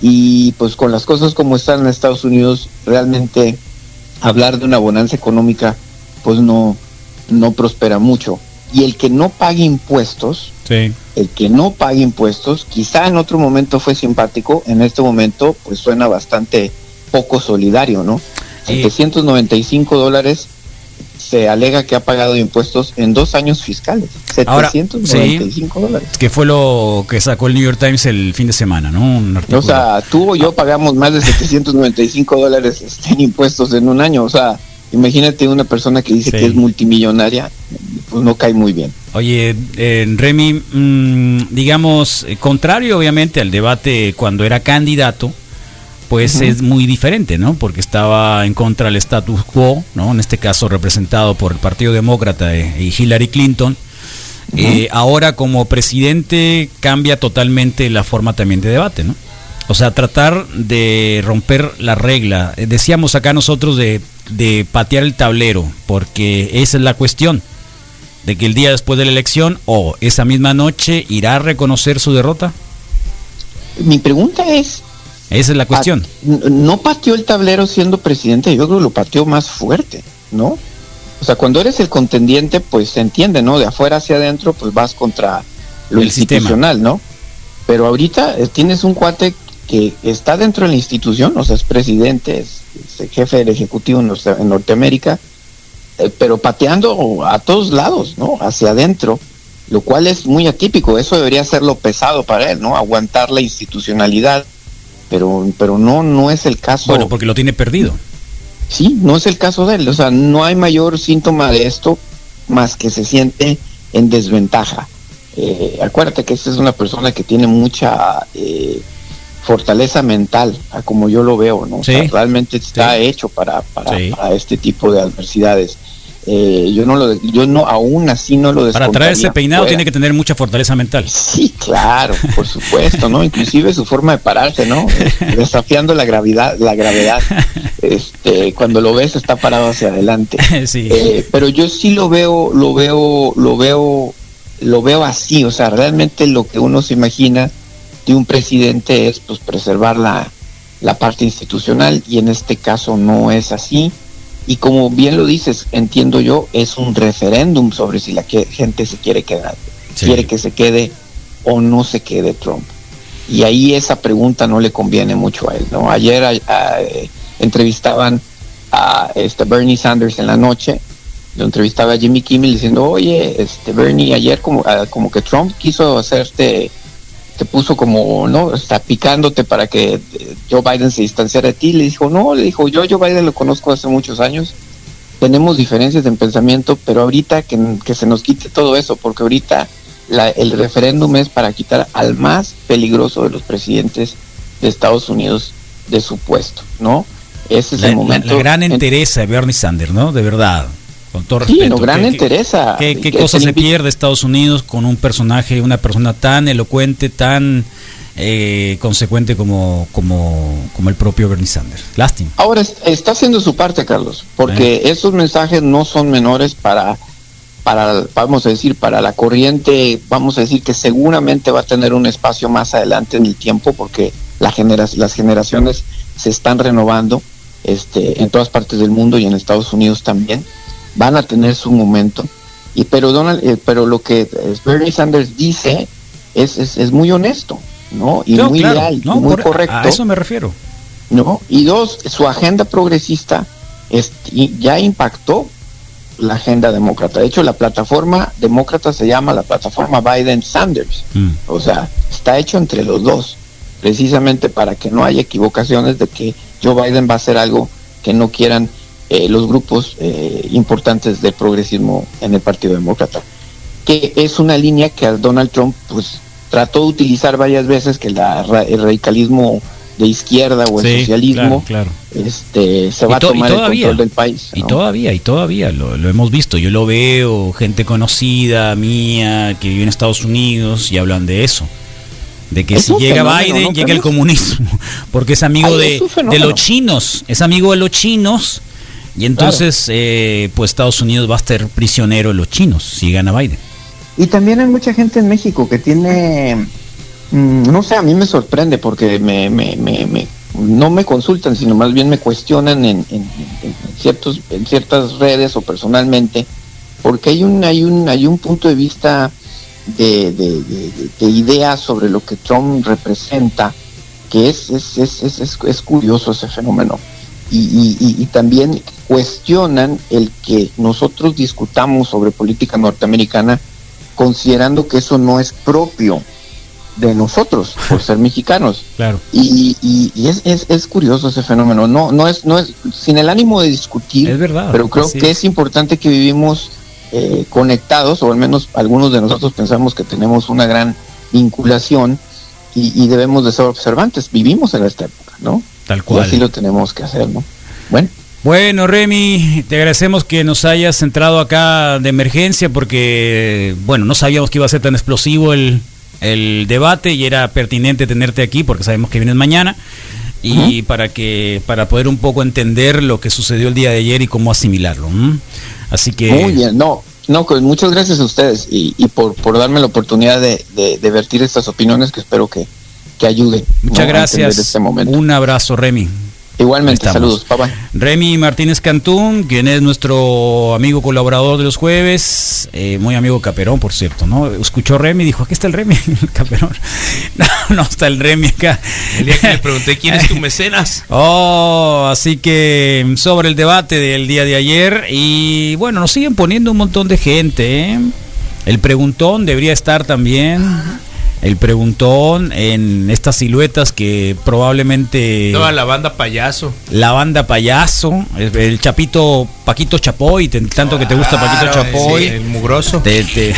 Y pues con las cosas como están en Estados Unidos, realmente hablar de una bonanza económica pues no, no prospera mucho. Y el que no pague impuestos, Sí. el que no pague impuestos, quizá en otro momento fue simpático, en este momento pues suena bastante poco solidario, ¿no? 795 dólares se alega que ha pagado impuestos en dos años fiscales. Ahora, 795 dólares. Que fue lo que sacó el New York Times el fin de semana, ¿no? Un artículo. O sea, tú o yo pagamos más de 795 dólares este, en impuestos en un año. O sea, imagínate una persona que dice Sí. que es multimillonaria, pues no cae muy bien. Oye, eh, Remy, mm, digamos, eh, contrario obviamente al debate cuando era candidato, pues es muy diferente, ¿no? Porque estaba en contra del status quo, ¿no? En este caso representado por el Partido Demócrata y Hillary Clinton. Eh, ahora como presidente cambia totalmente la forma también de debate, ¿no? O sea, tratar de romper la regla. Eh, Decíamos acá nosotros de, de patear el tablero, porque esa es la cuestión de que el día después de la elección o esa misma noche irá a reconocer su derrota? Mi pregunta es, Esa es la cuestión. N- no pateó el tablero siendo presidente, yo creo que lo pateó más fuerte, ¿no? O sea, cuando eres el contendiente, pues se entiende, ¿no? De afuera hacia adentro, pues vas contra lo El sistema. institucional, ¿no? Pero ahorita eh, tienes un cuate que está dentro de la institución, o sea, es presidente, es, jefe del Ejecutivo en, Norte- en Norteamérica, eh, pero pateando a todos lados, ¿no? Hacia adentro, lo cual es muy atípico, eso debería ser lo pesado para él, ¿no? Aguantar la institucionalidad, pero, pero no, no es el caso. Bueno, porque lo tiene perdido. Sí, no es el caso de él. O sea, no hay mayor síntoma de esto más que se siente en desventaja. Eh, acuérdate que esta es una persona que tiene mucha eh, fortaleza mental, a como yo lo veo, ¿no? O sea, Sí. realmente está hecho para, para, Sí. para este tipo de adversidades. Eh, yo no lo, yo no, aún así no lo Para traer ese peinado fuera. tiene que tener mucha fortaleza mental. Sí, claro, por supuesto, ¿no? Inclusive su forma de pararse, ¿no? Desafiando la gravedad, la gravedad. este, cuando lo ves está parado hacia adelante. sí. Eh, pero yo sí lo veo, lo veo, lo veo, lo veo así, o sea, realmente lo que uno se imagina de un presidente es pues preservar la, la parte institucional y en este caso no es así. Y como bien lo dices, entiendo yo, es un referéndum sobre si la que- gente se quiere quedar, Sí. quiere que se quede o no se quede Trump. Y ahí esa pregunta no le conviene mucho a él, ¿no? Ayer a- a- eh, entrevistaban a este Bernie Sanders en la noche, lo entrevistaba a Jimmy Kimmel diciendo, oye, este Bernie, ayer como, ah, como que Trump quiso hacerte, te puso como, ¿no? Está picándote para que eh, Joe Biden se distanciara de ti. Le dijo, no, le dijo, yo a Joe Biden lo conozco hace muchos años, tenemos diferencias en pensamiento, pero ahorita que, que se nos quite todo eso, porque ahorita la- el referéndum es para quitar al más peligroso de los presidentes de Estados Unidos de su puesto, ¿no? Ese es La, el momento. la gran en- entereza de Bernie Sanders, ¿no? De verdad. Con todo Sí, respeto. no, gran ¿Qué- entereza. ¿Qué, qué Que cosa se pierde Estados Unidos con un personaje, una persona tan elocuente, tan eh, consecuente como, como, como el propio Bernie Sanders? Lástima. Ahora es- está haciendo su parte, Carlos, porque esos mensajes no son menores para, para, vamos a decir, para la corriente, vamos a decir que seguramente va a tener un espacio más adelante en el tiempo, porque la genera- las generaciones se están renovando este, en todas partes del mundo y en Estados Unidos también, van a tener su momento. Y pero Donald, eh, pero lo que eh, Bernie Sanders dice es, es, es muy honesto, ¿no? Y muy claro, leal, y muy por- correcto. A eso me refiero. ¿no? Y dos, su agenda progresista y ya impactó la agenda demócrata. De hecho, la plataforma demócrata se llama la plataforma Biden-Sanders. Mm. O sea, está hecho entre los dos, precisamente para que no haya equivocaciones de que Joe Biden va a hacer algo que no quieran eh, los grupos eh, importantes del progresismo en el Partido Demócrata. Que es una línea que a Donald Trump pues trató de utilizar varias veces, que la el radicalismo de izquierda o el Sí, socialismo claro, claro. este se va a tomar el todavía. control del país. Y todavía, y todavía lo, lo hemos visto. Yo lo veo, gente conocida mía que vive en Estados Unidos y hablan de eso. De que Es si llega fenómeno, Biden, ¿no, llega el comunismo. Porque es amigo Ay, de, los chinos. Es amigo de los chinos. Y entonces, eh, pues Estados Unidos va a estar prisionero de los chinos si gana Biden. Y también hay mucha gente en México que tiene, mm, no sé, a mí me sorprende porque me, me, me, me- no me consultan, sino más bien me cuestionan en, en- en ciertos, en ciertas redes o personalmente, porque hay un, hay un, hay un punto de vista de, de, de- de- de ideas sobre lo que Trump representa, que es, es, es, es, es- es curioso ese fenómeno. Y, y- y- y también cuestionan el que nosotros discutamos sobre política norteamericana considerando que eso no es propio de nosotros por ser mexicanos Claro. y, y- y es, es, es curioso ese fenómeno no no es no es sin el ánimo de discutir Es verdad, pero creo que es. es importante que vivimos eh, conectados o al menos algunos de nosotros pensamos que tenemos una gran vinculación y, y debemos de ser observantes vivimos en esta época no Tal y cual. así lo tenemos que hacer no bueno Bueno, Remy, te agradecemos que nos hayas entrado acá de emergencia porque, bueno, no sabíamos que iba a ser tan explosivo el, el debate y era pertinente tenerte aquí porque sabemos que vienes mañana y para que para poder un poco entender lo que sucedió el día de ayer y cómo asimilarlo. ¿m? Así que Muy bien, no, no, pues muchas gracias a ustedes y, y por, por darme la oportunidad de, de, de vertir estas opiniones que espero que, que ayude. muchas ¿no? gracias. Este momento. Un abrazo, Remy. Igualmente, saludos, bye bye. Remy Martínez Cantún, quien es nuestro amigo colaborador de los jueves, eh, muy amigo Caperón, por cierto, ¿no? Escuchó Remy y dijo, aquí está el Remy, el Caperón. No, no está el Remy acá. El día que le pregunté quién es tu mecenas. Oh, así que sobre el debate del día de ayer y bueno, nos siguen poniendo un montón de gente. ¿eh? El preguntón debería estar también. El preguntón en estas siluetas que probablemente Toda la banda payaso. la banda payaso, el, el chapito Paquito Chapoy, tanto que te gusta Paquito Chapoy. sí, el mugroso. Te- te-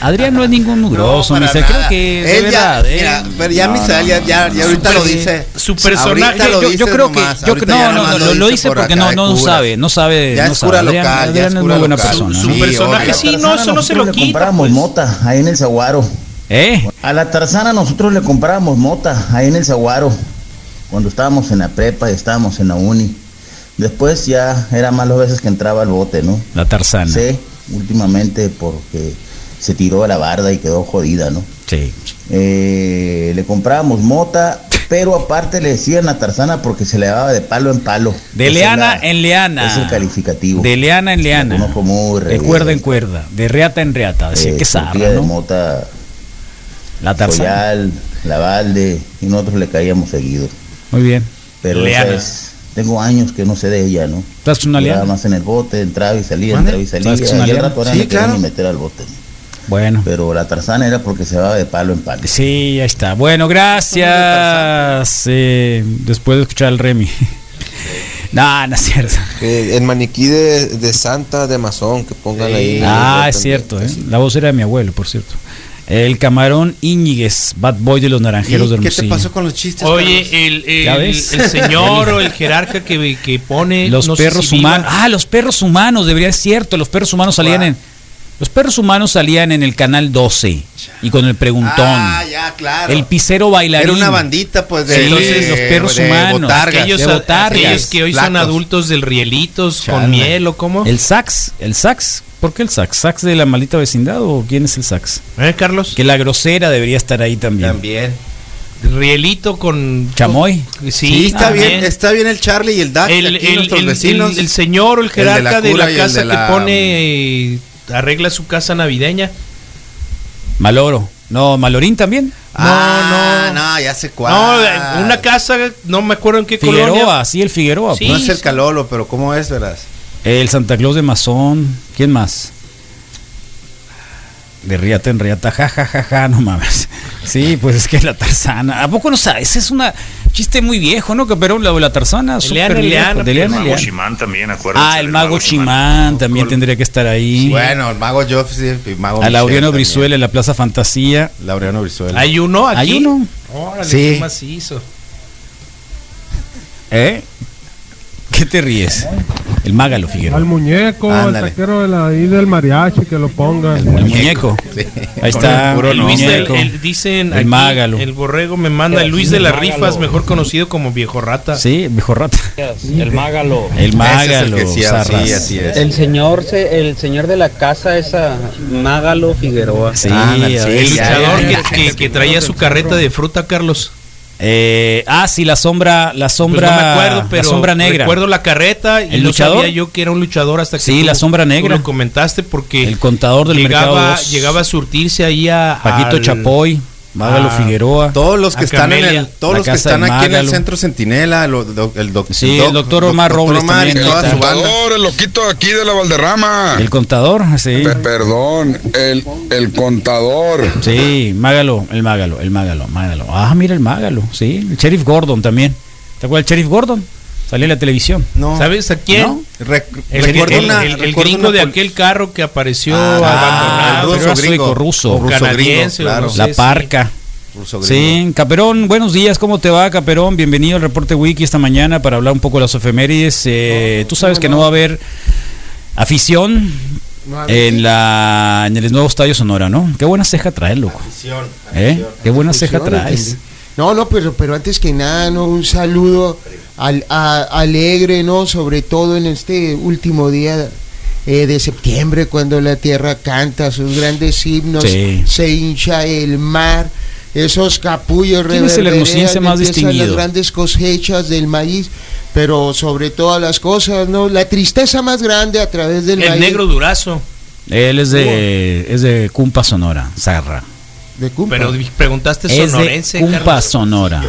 Adrián no es ningún mugroso, para Misael, creo que ya- verdad, ¿eh? mira, pero ya No, Misael ya- no, ya- no, ya ahorita lo dice. Su personaje. Ahorita lo yo, creo que yo, no, no, no, lo lo, dice dice por porque acá no, no sabe, no sabe, Ya no es sabe. cura Adrián, local, ya Adrián es es cura muy buena local. persona. Su ¿no? personaje sí, no, eso no se lo le quita. compramos pues. mota ahí en el Zaguaro. ¿Eh? A la Tarzana nosotros le compramos mota ahí en el Zaguaro. cuando estábamos en la prepa y estábamos en la uni. Después ya era más las veces que entraba al bote, ¿no? La tarzana. Sí, últimamente porque se tiró a la barda y quedó jodida, ¿no? Sí. Eh, le comprábamos mota, pero aparte le decían a Tarzana porque se le daba de palo en palo. De es leana la- en leana. Es el calificativo. De leana en leana. Muy re De cuerda en cuerda. De reata en reata. Así Eh, que zarra, de ¿no? mota, La tarzana. Soyal, La Valde, y nosotros le caíamos seguido. Muy bien. Pero Leana. esa es, tengo años que no sé de ella, ¿no? ¿Estás una leana? más en el bote, entraba y salía, entraba y salía. ¿Sabes qué es una y al rato ahora Sí, claro. meter al bote. Bueno. Pero la tarzana era porque se daba de palo en palo. Sí, ahí está. Bueno, gracias. Eh, después de escuchar al Remy. no, no es cierto. Eh, el maniquí de, de Santa de Masón, que pongan ahí. Ah, es cierto. ¿eh? La voz era de mi abuelo, por cierto. El camarón Íñiguez, Bad Boy de los Naranjeros de ¿Y ¿Qué te Hermosillo. pasó con los chistes? Oye, el, el- ¿Ya ves? el señor o el jerarca que, que pone Los no perros si humanos. Ah, los perros humanos, debería ser cierto. Los perros humanos salían en. Los perros humanos salían en el canal 12 y con el preguntón. Ah, ya, claro. El pisero bailarín. Era una bandita, pues, de, Sí, entonces, los perros de humanos. botargas. aquellos, de botargas. aquellos que hoy son Flacos. adultos del rielitos con Chale. miel o cómo. El sax, el sax. ¿Por qué el sax? ¿Sax de la maldita vecindad o quién es el sax? ¿Eh, Carlos? Que la grosera debería estar ahí también. También. Rielito con Chamoy. Sí, Sí, está también. bien, está bien el Charlie y el Dax, el, aquí el- nuestros el- vecinos. el- el señor o el El de la jerarca de la, casa de la- que pone eh, arregla su casa navideña. Maloro. No, Malorín también. Ah, no, no, ya sé cuál. No, una casa, no me acuerdo en qué Figueroa, colonia. sí, el Figueroa. Sí, no es el. Calolo, pero ¿cómo es, verás? El Santa Claus de Mazón. ¿Quién más? De Riata en Riata, ja, ja, ja, ja, no mames. Sí, pues es que la tarzana. ¿A poco no sabes? Es un chiste muy viejo, ¿no? Que pero la, la tarzana. El súper Leana, el de El mago Shimán también, acuérdense. Ah, el mago Chimán también tendría que estar ahí. Bueno, el mago Joff y mago A Laureano Brizuela en la Plaza Fantasía. Laureano Brizuela. Hay uno aquí. ¿Hay uno? Órale, Sí. qué macizo. ¿Eh? ¿Qué te ríes? El Mágalo, Figueroa. Al muñeco, Ándale. el taquero de la, ahí del mariachi, que lo pongan. El muñeco. Sí. Ahí está. El el Luis del- muñeco. el- dicen El aquí, Mágalo. el borrego me manda el Luis de las rifas, mejor conocido como viejo rata. Sí, viejo rata. El mágalo. El es Mágalo. el que sí, así es. El señor, se- el señor de la casa esa, Mágalo Figueroa. Sí, El ya, luchador ya, que, que- que traía su carreta de fruta, Carlos. Eh, ah, sí, la sombra, la Pues sombra, no me acuerdo, pero la sombra negra. recuerdo la carreta y ¿El no luchador? sabía yo que era un luchador hasta que Sí, tú- la sombra tú negra. lo comentaste porque El contador del mercado llegaba, dos. llegaba a surtirse ahí a Paquito al- Chapoy, Mágalo a- Figueroa. Todos los que están en el, todos los que están aquí en el centro Centinela, el, doc- Sí, doc- el doctor doc- Omar Robles Omar y toda su banda. El loquito aquí de la Valderrama. El contador, sí. Pe- perdón, el, el contador. Sí, Mágalo, el Mágalo, el Mágalo, Mágalo. Ah, mira el Mágalo, sí. El Sheriff Gordon también. ¿Te acuerdas del Sheriff Gordon? Salía en la televisión. No. ¿Sabes a quién? ¿No? El, recuerdo el- una- el- el recuerdo gringo una de aquel carro que apareció Ah, abandonado. el ruso gringo. ruso. ruso canadiense, gringo, no claro. sé, La sí. Parca. Ruso. Sí, Caperón, buenos días, ¿cómo te va, Caperón? Bienvenido al reporte Wiki esta mañana para hablar un poco de las efemérides. Eh, Tú sabes que no va a haber afición en la en el nuevo estadio Sonora, ¿no? Qué buena ceja traes, loco. ¿Eh? Qué buena ceja Afición, traes. entendí. No, no, pero, pero antes que nada, ¿no? un saludo al, a- alegre, ¿no? Sobre todo en este último día eh, de septiembre, cuando la tierra canta sus grandes himnos, Sí. se hincha el mar, esos capullos ¿Quién es el más distinguido? las grandes cosechas del maíz, pero sobre todas las cosas, ¿no? La tristeza más grande a través del El maíz. negro durazo. Él es de es de Cumpa Sonora, Zarra. De Cumpa. Pero preguntaste Es de sonorense. Cumpa Carlos. Sonora.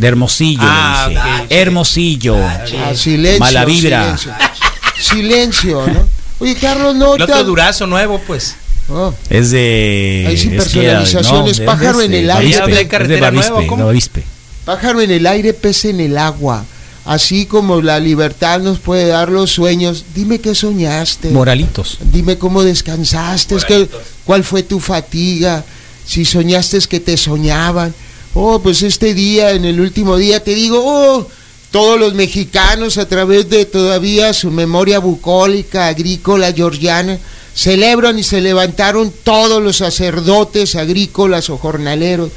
De Hermosillo, Ah, le dije. ok. Hermosillo. Ah, silencio, Mala vibra. Silencio, Silencio, ¿no? Oye, Carlos, no El otro durazo nuevo, pues. Oh, Es de. Hay sin es que- personalizaciones, pájaro en el aire. Bavispe, ¿De es de carretera Bavispe, nueva, ¿cómo? Bavispe. Pájaro en el aire, pez en el agua. Así como la libertad nos puede dar los sueños, dime qué soñaste. Moralitos. Dime cómo descansaste, es que, cuál fue tu fatiga, si soñaste es que te soñaban. Oh, pues este día, en el último día, te digo, oh, todos los mexicanos a través de todavía su memoria bucólica, agrícola, georgiana, celebran y se levantaron todos los sacerdotes agrícolas o jornaleros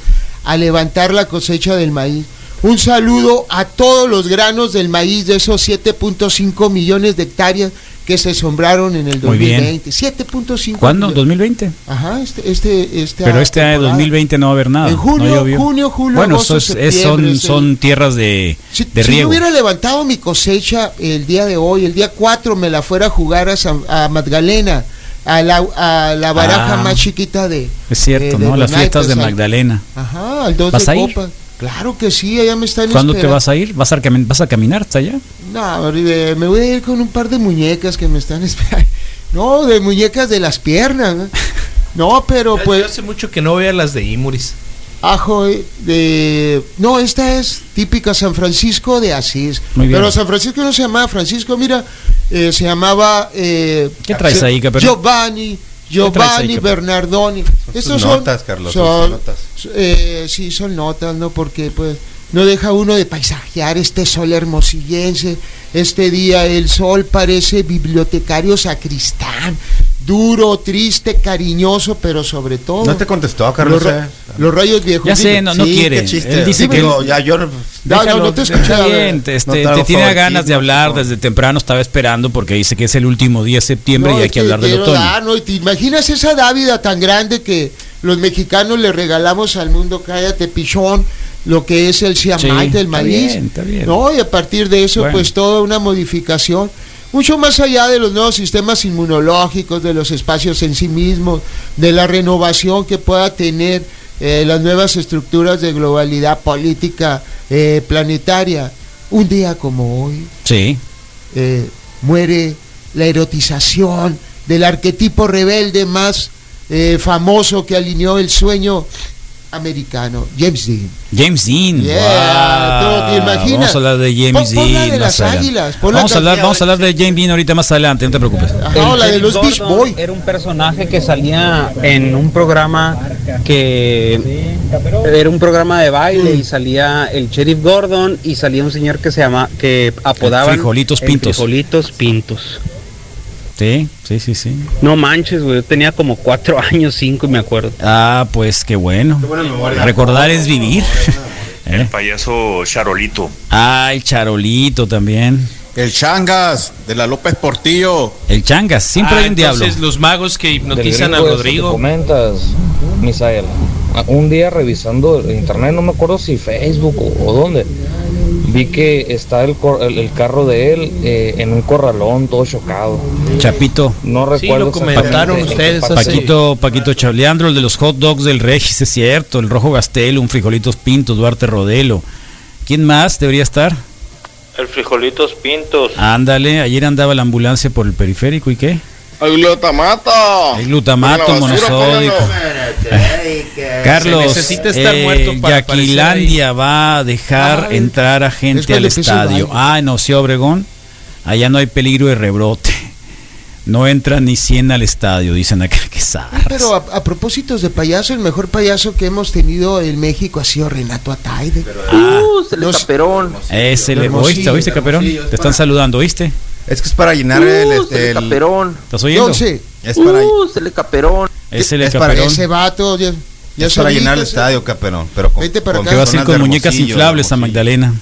a levantar la cosecha del maíz. Un saludo a todos los granos del maíz de esos 7.5 millones de hectáreas que se sembraron en el Muy bien. 2020. 7.5 ¿Cuándo? millones. ¿2020? Ajá, este, este, esta Pero este año temporada. 2020 no va a haber nada. En junio, no junio, julio, Bueno, agosto, es- son, es el- son tierras de, Si, de si yo riego. hubiera levantado mi cosecha el día de hoy, el día 4 me la fuera a jugar a, San- a Magdalena, a la, a la baraja Ah. más chiquita de... Es cierto, de- de ¿no? Las fiestas de Magdalena. Ajá, al 2 ¿Vas de a ir? copa. Claro que sí, allá me están ¿Cuándo te esperando. vas a ir? ¿Vas a, cami- vas a caminar hasta allá? No, me voy a ir con un par de muñecas que me están esperando. No, de muñecas de las piernas. ¿no? Pero Yo pues... hace mucho que no vea las de Imuris. Ajo eh, de... No, esta es típica San Francisco de Asís. Muy bien. Pero San Francisco no se llamaba Francisco, mira, eh, se llamaba... eh, ¿Qué traes se- ahí, Caperón? Giovanni, Giovanni? Bernardoni. Sus notas, Carlos, sus son- notas. eh, sí, son notas, ¿no? Porque pues no deja uno de paisajear este sol hermosillense. Este día el sol parece bibliotecario sacristán, duro, triste, cariñoso, pero sobre todo... No te contestó, Carlos. Los, ra- eh. los rayos viejos. Ya sé, no, no Sí, quiere. qué chiste. Él dice que ya yo no- No, no, Déjalo, te está escuchaba. bien, No este, te te, hago tiene ganas de hablar no. desde temprano, estaba esperando porque dice que es el último día de septiembre No, y hay que hablar del otoño. dar, ¿no? Y te imaginas esa dávida tan grande que los mexicanos le regalamos al mundo, cállate pichón, lo que es el ciamite, Sí, el está maíz. bien, está bien. ¿no? Y a partir de eso, Bueno. pues toda una modificación. Mucho más allá de los nuevos sistemas inmunológicos, de los espacios en sí mismos, de la renovación que pueda tener eh, las nuevas estructuras de globalidad política eh, planetaria. Un día como hoy, Sí. eh, muere la erotización del arquetipo rebelde más eh, famoso que alineó el sueño americano, James Dean. James Dean. Yeah, wow. ¿tú te imaginas? Vamos a hablar de James pon Dean. de las águilas, Vamos a hablar, vamos a hablar de James Dean ahorita más adelante, no te preocupes. Ajá, o la de los Beach Boys. Era un personaje que salía en un programa que era un programa de baile y salía el Sheriff Gordon y salía un señor que se llama que apodaban Frijolitos el Pintos. Frijolitos Pintos. Sí, sí, sí, sí. No manches, güey, yo tenía como cuatro años, cinco, me acuerdo. Ah, pues qué bueno. Recordar es vivir. ¿Eh? Payaso Charolito. Ah, el charolito también. El Changas, de la López Portillo. El changas, siempre Ah, hay un diablo. entonces los magos que hipnotizan a Rodrigo. comentas, Misael. Ah, Un día revisando el internet, no me acuerdo si Facebook o, o dónde, vi que está el, cor- el, el carro de él eh, en un corralón todo chocado. Chapito. No Sí, recuerdo lo comentaron ustedes. Paquito, Paquito Chaleandro, el de los hot dogs del Regis, es cierto. El Rojo Gastel, un Frijolitos Pintos, Duarte Rodelo. ¿Quién más debería estar? El frijolitos pintos. Ándale, ayer andaba la ambulancia por el periférico y qué? El glutamato. El glutamato En la basura, monosódico. Carlos, Se necesita estar eh, muerto para Yaquilandia va a dejar Ay, entrar a gente al estadio. Ah, en Oceo Obregón, allá no hay peligro de rebrote. No entran ni 100 al estadio, dicen acá que zarras. Pero a, a propósitos de payaso, el mejor payaso que hemos tenido en México ha sido Renato Ataide. Ah, Uh, se le Los- caperón. ese le oíste, oíste, Caperón. Te están saludando, ¿oíste? Es que es para llenar Uh, el, se este, el- caperón. ¿Estás oyendo? Entonces, es para, Uh, se le caperón. Ese le es para Caperón. ese vato ya, ya es para llenar el sí. estadio, Caperón. Pero con, Vete para con acá. Que vas a ir personas con muñecas inflables a. Magdalena.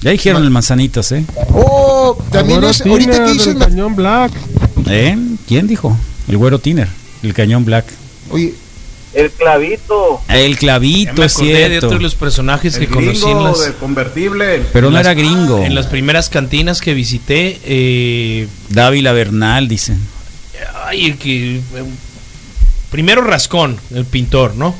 Ya dijeron el manzanitas, ¿eh? Oh, también es, ahorita que dices, el cañón Black. ¿Eh? ¿Quién dijo? El güero Tiner, el cañón black. oye, El clavito. El clavito, es de otro de los personajes que conocí en las, del convertible. Pero no las- era gringo. en las primeras cantinas que visité. Eh, Dávila Bernal, dicen. ay, el que. eh, primero Rascón, el pintor, ¿no?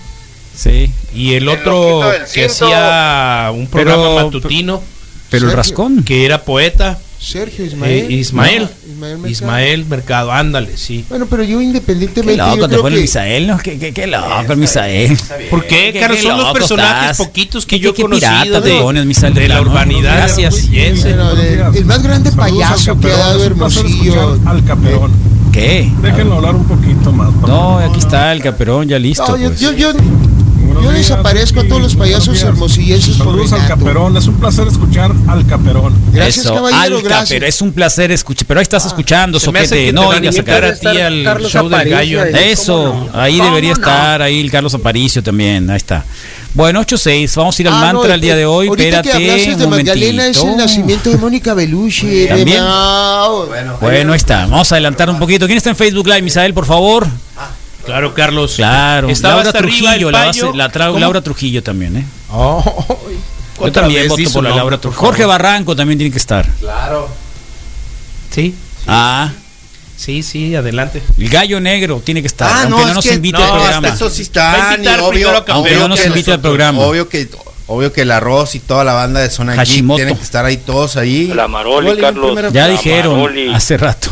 Sí. Y el otro que hacía un programa Pero- matutino, Pero el rascón. que era poeta. Sergio eh, Ismael. Ismael. No, Ismael Mercado. Ismael Mercado, ándale, sí. Bueno, pero yo Qué independientemente. loco yo te creo pone el que- Misael, ¿no? Qué, qué, qué loco el Misael. ¿Por qué, Qué- Carlos? qué Son los personajes estás. poquitos que Qué- yo he qué conocido pirata te de, pones, Misael, de de la urbanidad Gracias. de- el más grande payaso que ha dado Hermosillo. Al Caperón. ¿Qué? Déjenlo hablar un poquito más. No, aquí está el caperón, ya listo. No, yo, pues. yo, yo, Buenos yo días, desaparezco a todos los payasos hermosillenses por Saludos al. Caperón. Es un placer escuchar al Caperón. Gracias, Eso, caballero, al gracias. Caper- es un placer escuchar. Pero ahí estás escuchando, me hace soquete. que No a vengas invitar acá. a ti al Carlos show del gallo. Eso, ¿Cómo no? ahí ¿Cómo debería no? estar, ahí el Carlos Aparicio también, ahí está. Bueno, 8-6, vamos a ir al Ah, mantra no, el día de hoy. Ahorita Espérate, que de Magdalena es el nacimiento de Mónica Bellucci. de ¿También? Mao. Bueno, ahí está. Vamos a adelantar un poquito. ¿Quién está en Facebook Live, Misael, por favor? Claro, Carlos. Claro. Estaba Laura Trujillo, la, base- la tra- ¿Cómo? Laura Trujillo también, ¿eh? Yo Otra también voto por la Laura Trujillo. Jorge Barranco también tiene que estar. Claro. Sí. Ah. Sí, sí, adelante. El gallo negro tiene que estar, Ah, aunque no, no, es nos que- invite no, al programa. hasta eso sí está, obvio, primero. Aunque no nos que invite al programa. Obvio que, obvio que el arroz y toda la banda de zona Hashimoto. tienen que estar ahí todos ahí. La Maroli, Carlos. Ya La dijeron Maroli. hace rato.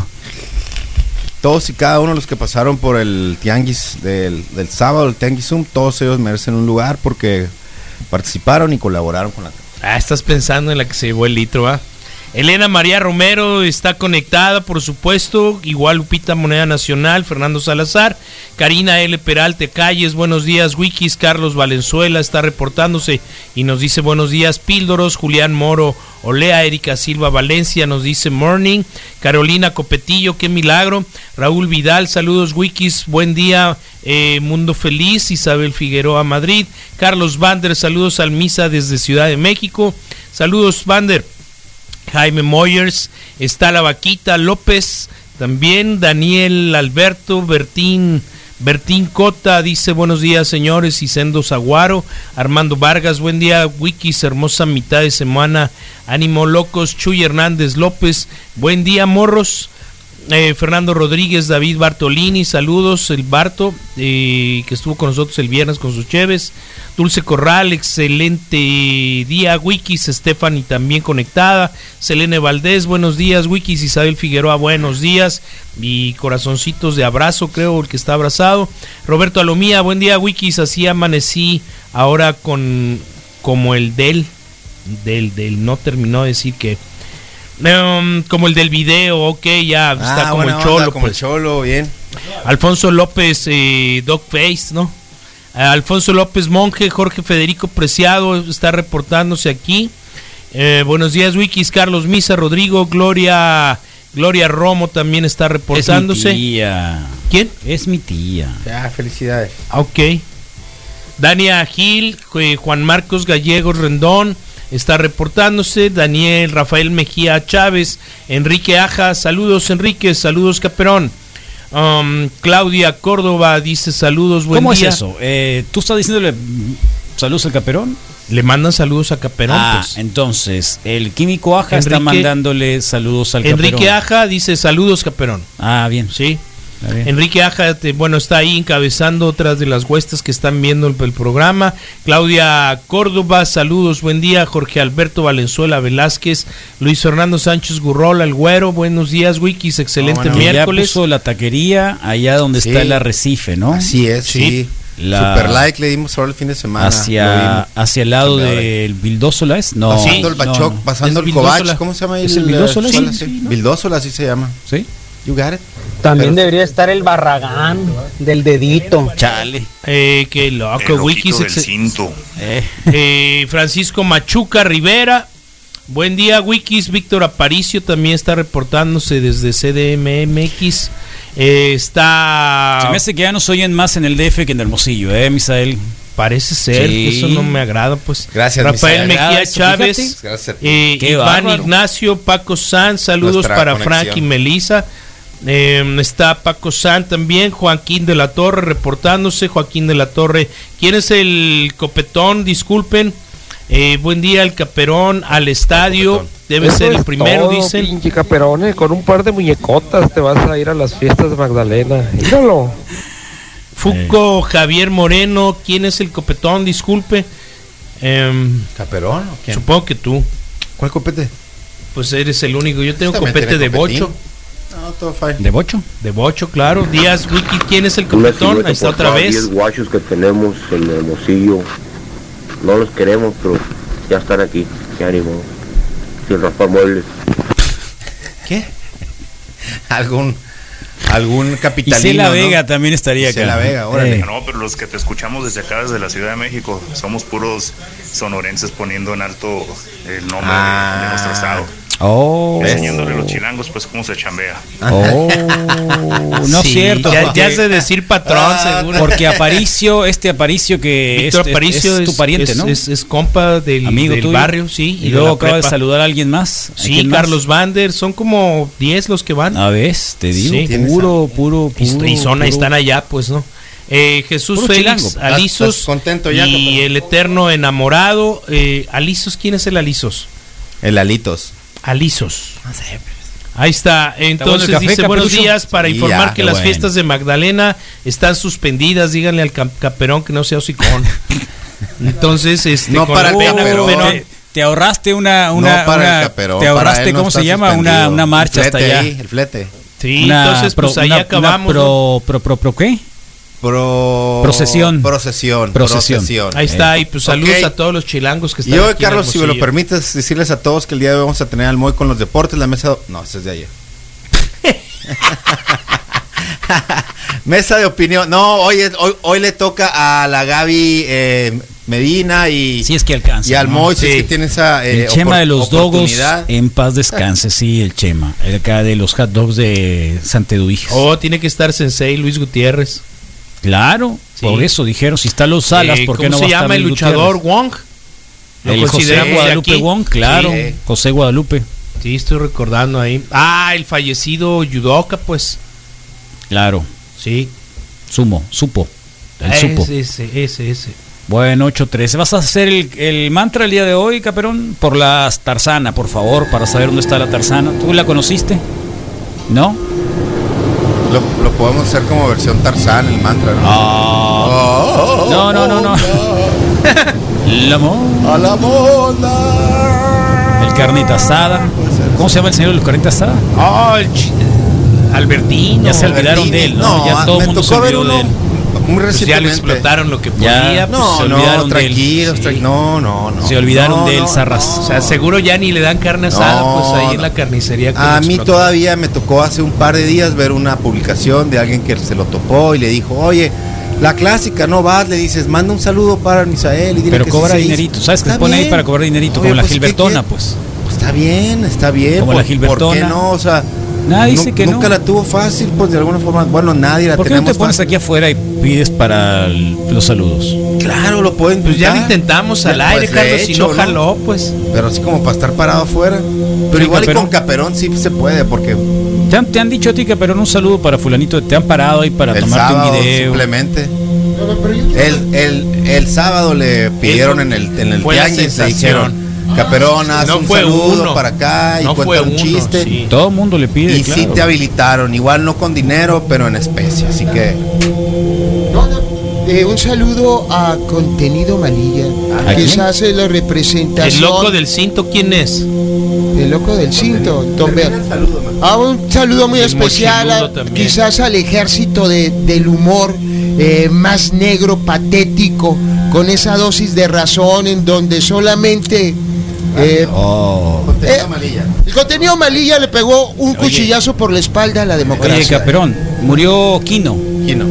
Todos y cada uno de los que pasaron por el tianguis del, del sábado, el tianguis todos ellos merecen un lugar porque participaron y colaboraron con la Ah, estás pensando en la que se llevó el litro, ¿va? Elena María Romero está conectada, por supuesto. Igual Lupita Moneda Nacional, Fernando Salazar, Karina L. Peralta Calles, buenos días. Wikis, Carlos Valenzuela está reportándose y nos dice buenos días. Píldoros, Julián Moro, Olea, Erika Silva Valencia nos dice morning. Carolina Copetillo, qué milagro. Raúl Vidal, saludos Wikis, buen día. eh, Mundo Feliz, Isabel Figueroa Madrid. Carlos Vander, saludos al Misa desde Ciudad de México. Saludos Vander. Jaime Moyers, está la vaquita López, también Daniel Alberto, Bertín, Bertín Cota dice buenos días señores y Sendo Zaguaro, Armando Vargas, buen día Wikis, hermosa mitad de semana, ánimo locos, Chuy Hernández López, buen día morros, eh, Fernando Rodríguez, David Bartolini, saludos, el Barto, eh, que estuvo con nosotros el viernes con sus cheves. Dulce Corral, excelente día, Wikis, Stephanie también conectada. Selene Valdés, buenos días, Wikis, Isabel Figueroa, buenos días. Y corazoncitos de abrazo, creo, el que está abrazado. Roberto Alomía, buen día, Wikis, así amanecí ahora con como el del, del, del, no terminó de decir que... Um, como el del video, ok, ya está Ah, como buena el onda, cholo. como el pues. cholo, bien. Alfonso López, eh, Dogface, ¿no? Alfonso López Monje, Jorge Federico Preciado está reportándose aquí. Eh, buenos días, Wikis, Carlos Misa, Rodrigo, Gloria, Gloria Romo también está reportándose. Es mi tía. ¿Quién? Es mi tía. Ya, felicidades. Ah, Ok. Dania Gil, eh, Juan Marcos Gallegos Rendón está reportándose. Daniel Rafael Mejía Chávez, Enrique Aja, saludos Enrique, saludos Caperón. Um, Claudia Córdoba dice saludos, buen ¿Cómo día. es eso? Eh, ¿Tú estás diciéndole saludos al Caperón? Le mandan saludos a Caperón. Ah, pues. entonces, el químico Aja está Enrique- mandándole saludos al Enrique Caperón. Aja dice saludos Caperón. Ah, bien. Sí. Enrique Aja, bueno, está ahí encabezando otras de las huestes que están viendo el, el programa. Claudia Córdoba, saludos, buen día. Jorge Alberto Valenzuela Velázquez, Luis Fernando Sánchez Gurrola, el güero, buenos días, Wikis, excelente Que Ya miércoles. puso la taquería allá donde Sí. está el arrecife, ¿no? Así es, sí. La- Super like le dimos ahora el fin de semana. hacia, hacia el lado del Vildósola es no pasando el Bachoc, no. pasando ¿Es el Covach? ¿cómo se llama ahí? ¿Es el Vildósola? suelo, Sí, sí. sí, ¿no? Vildósola, así se llama. Sí. You got it. También Pero- debería estar el Barragán del dedito. Chale. Eh, qué loco, El del cinto. Eh, Francisco Machuca Rivera. Buen día, Wikis. Víctor Aparicio también está reportándose desde CDMMX. Eh, está. Se me hace que ya nos oyen más en el DF que en Hermosillo, ¿eh, Misael? Parece ser, Sí. eso no me agrada, pues. Gracias, Rafael Misael. Mejía Gracias, Chávez. Gracias a ti. eh, Iván bárbaro. Ignacio, Paco San, saludos Nuestra para conexión. Frank y Melissa. Eh, está Paco San también, Joaquín de la Torre reportándose, Joaquín de la Torre. ¿Quién es el copetón? Disculpen. Eh, buen día al Caperón, al estadio. Debe Eso ser el es primero, todo, dicen. Pinche caperone, con un par de muñecotas te vas a ir a las fiestas de Magdalena. Míralo. Fuco Javier Moreno, ¿quién es el copetón? Disculpe. Em, ¿Caperón o quién? supongo que tú. ¿Cuál copete? Pues eres el único. Yo tengo copete de copetín. bocho. No, todo fine. ¿De bocho? De bocho, claro. Díaz Wiki, ¿quién es el silueta Ahí está otra vez. 10 guachos que tenemos en Hermosillo. No los queremos, pero ya están aquí. Qué ánimo. Sin raspar muebles. ¿Qué? Algún algún capitalino. Isela ¿no? Vega también estaría acá. Isela Vega, órale. Eh. No, pero los que te escuchamos desde acá, desde la Ciudad de México, somos puros sonorenses poniendo en alto el nombre de- de, nuestro estado. Oh. enseñándole a los chilangos pues cómo se chambea. Oh, no Sí, cierto. ya- porque- ya has de decir patrón, seguro. Porque Aparicio, este Aparicio que Víctor es, es- Aparicio es tu es- pariente, es- ¿no? es- es compa del- amigo del barrio, sí, Y, y de luego la acaba de saludar a alguien más. ¿A Sí? Carlos Vander, son como 10 los que van. A ver, te digo, Sí. puro, puro, puro. y son, puro- están allá, pues, ¿no? Eh, Jesús Puro Félix, chilango. Alisos ¿Estás contento ya, y el eterno enamorado. Eh, Alisos, ¿quién es el Alisos? El Alitos. Alisos. Ahí está. Entonces bueno el café, dice buenos días para Sí, informar ya, que las bueno. fiestas de Magdalena están suspendidas. Díganle al cam- caperón que no sea hocicón. Entonces, este, No para el pena, caperón. pero- Te, te ahorraste una, una, no para una- el caperón. te ahorraste, no ¿cómo se llama? Una, una marcha El hasta allá. ahí, el flete. Sí, Una entonces pues pro- ahí una- una acabamos. ¿no? pro, pro, pro, pro, ¿qué? Pro... Procesión. Procesión. Procesión. Ahí está, y pues saludos a todos los chilangos que están Y hoy, aquí en Carlos, si me lo permites, decirles a todos que el día de hoy vamos a tener al Moy con los deportes, la mesa... No, ese es de ayer. mesa de opinión. No, hoy, es- hoy, hoy le toca a la Gaby eh, Medina y... Si es que alcanza. Y al ¿no? Moy, si es Sí. que tiene esa... eh, el Chema de los Dogos, en paz descanse, sí, el Chema. El acá de los hot dogs de Santeduiges. Oh, tiene que estar Sensei Luis Gutiérrez. Claro, Sí. por eso dijeron, si está los Salas, Eh, ¿por qué ¿Cómo no se va a estar llama el luchador Gutiérrez? Wong? Lo El José Guadalupe aquí. Wong, claro. Sí. José Guadalupe, Sí, estoy recordando ahí. Ah, el fallecido Yudoka, pues. claro. Sí. Sumo, supo. El ese, supo. ese, ese, ese. Bueno, 8-13. ¿Vas a hacer el, el mantra el día de hoy, Caperón? Por la Tarzana, por favor, para saber dónde está la Tarzana. ¿Tú la conociste? ¿No? Lo, lo podemos hacer como versión Tarzán, el mantra, ¿no? Ah. No, no, no, no. La mo- A la moda. El carnita asada. ¿Cómo se llama el señor de los carnitas asada? Oh, el chi- Albertino. Ya se olvidaron de él, ¿no? ya todo el mundo se olvidó de él. Muy Pues ya recientemente. le explotaron lo que Ya, podía. pues, No, se no, olvidaron de él. tranquilos, Sí. tranqui- no, no, no. Se olvidaron No, de él, no, Zarras. O sea, seguro ya ni le dan carne asada, No, pues ahí en la carnicería. que A mí todavía me tocó hace un par de días ver una publicación de alguien que se lo topó y le dijo, oye, la clásica, no vas, le dices, manda un saludo para Misael y dile Pero que cobra se hizo". dinerito. ¿Sabes que se pone ahí para cobrar dinerito? Oye, como la pues, ¿qué Gilbertona, pues. Pues está bien, está bien. Como la ¿por- ¿Por Gilbertona. qué no? O sea, Nadie dice que nunca no. la tuvo fácil, pues de alguna forma. Bueno, nadie la ¿Por qué no tenemos te pones fácil. aquí afuera y pides para el- los saludos? Claro, lo pueden Pues ya lo intentamos al Ya, aire, pues, de Carlos, si hecho, no jaló, pues. Pero así como para estar parado afuera. Pero Sí, igual y Caperón. con Caperón sí se puede, porque ¿Te han, te han dicho a ti, pero un saludo para fulanito? ¿Te han parado ahí para el tomarte sábado un video? simplemente. El, el, el sábado le pidieron en el, en el Fue la tianguis, le sensación. dijeron, Caperón, haz No un fue saludo uno. para acá y No cuenta un uno, chiste. sí. Todo el mundo le pide, Y sí te habilitaron, igual no con dinero, pero en especie. Así que Eh, un saludo a Contenido Malilla, ¿A que quién? se hace la representación. El loco del cinto, ¿quién es? El loco del cinto, Don Bea. Ah, un saludo muy El especial, a- quizás al ejército de- del humor eh, más negro, patético, con esa dosis de razón en donde solamente... eh, Oh. eh, el contenido malilla le pegó un cuchillazo por la espalda a la democracia. Oye, Caperón, murió Kino. Kino.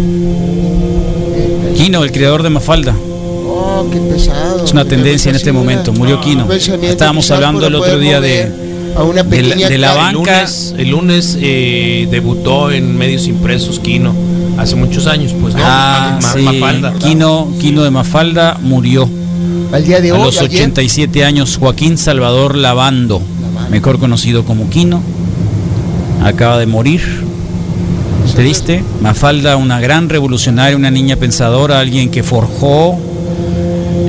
Kino, el creador de Mafalda. Oh, qué pesado. Es una tendencia en este momento. Murió Kino. pensamiento Estábamos hablando el otro día de, a una de la, de la. El banca. lunes, el lunes eh, debutó en medios impresos Kino. Hace muchos años, pues, ¿no? Ah, Ma- sí. Mafalda. Kino, Kino de Mafalda murió Al día de a hoy, los ayer, 87 años. Joaquín Salvador Lavando, mejor conocido como Kino, acaba de morir. Triste. Mafalda, una gran revolucionaria, una niña pensadora, alguien que forjó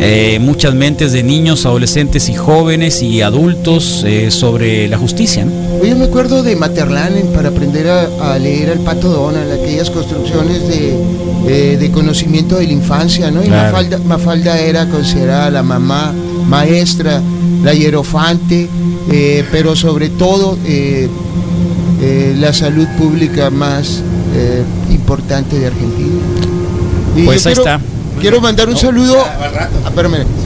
eh, muchas mentes de niños, adolescentes y jóvenes y adultos eh, sobre la justicia. ¿no? Oye, me acuerdo de Materlan en- para aprender a, a leer al Pato Donald, aquellas construcciones de, eh, de conocimiento de la infancia, ¿no? Y Claro. Mafalda, Mafalda era considerada la mamá maestra, la hierofante, eh, pero sobre todo eh, eh, la salud pública más eh, importante de Argentina. Y Pues ahí quiero- está. Quiero mandar un saludo. Ah.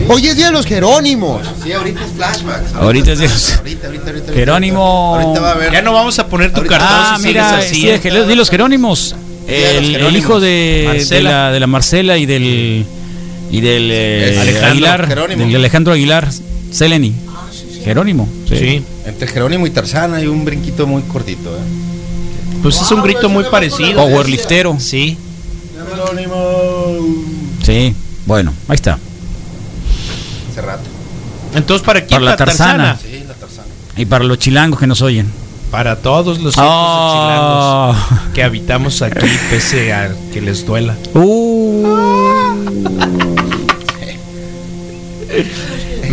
Hoy es día de los Jerónimos. Sí, ahorita es flashbacks. Ahorita es de- ahorita, ahorita, ahorita, Jerónimo. Ahorita va a haber. Ya no vamos a poner tu cartón Ah, si mira, así. sí, de- di los Jerónimos. El, hijo de, la, de la Marcela y del y del eh, Alejandro Aguilar, Jerónimo. del Alejandro Aguilar, Seleni. Jerónimo. Sí. Entre Jerónimo y Tarzán hay un brinquito muy cortito. ¿eh? Pues es un grito muy parecido. Powerliftero. Sí. Sí. Bueno, ahí está. Hace rato. Entonces, ¿para quién? Para la tarzana. Sí, la Tarzana. Y para los chilangos que nos oyen. Para todos los Oh. que habitamos aquí, pese a que les duela. ¿Tú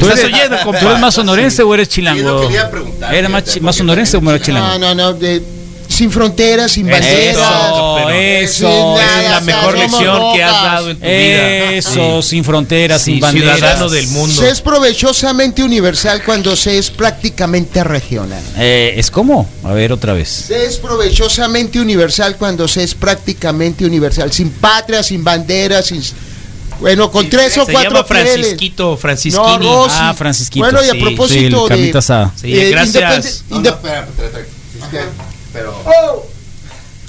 ¿Estás eres, oyendo, ¿Tú compa? eres más sonorense o eres chilango? Sí, lo quería preguntar, ¿Eres más, más sonorense o eres chilango? No, no, no. de- sin fronteras, sin Eso, banderas. eso, sin esa es la mejor lección que has dado en tu vida. Eso, sin fronteras, sin banderas. ciudadano del mundo. Se es provechosamente universal cuando se es prácticamente regional. Eh, ¿Es cómo? A ver, otra vez. Se es provechosamente universal cuando se es prácticamente universal. Sin patria, sin bandera, sin... Bueno, con tres o Se cuatro llama. Francisquito, Francisquini. No. Ah, Francisquito. Bueno, y a Sí, propósito sí, el de... eh, gracias. independe- No, espera, espera, espera. Pero.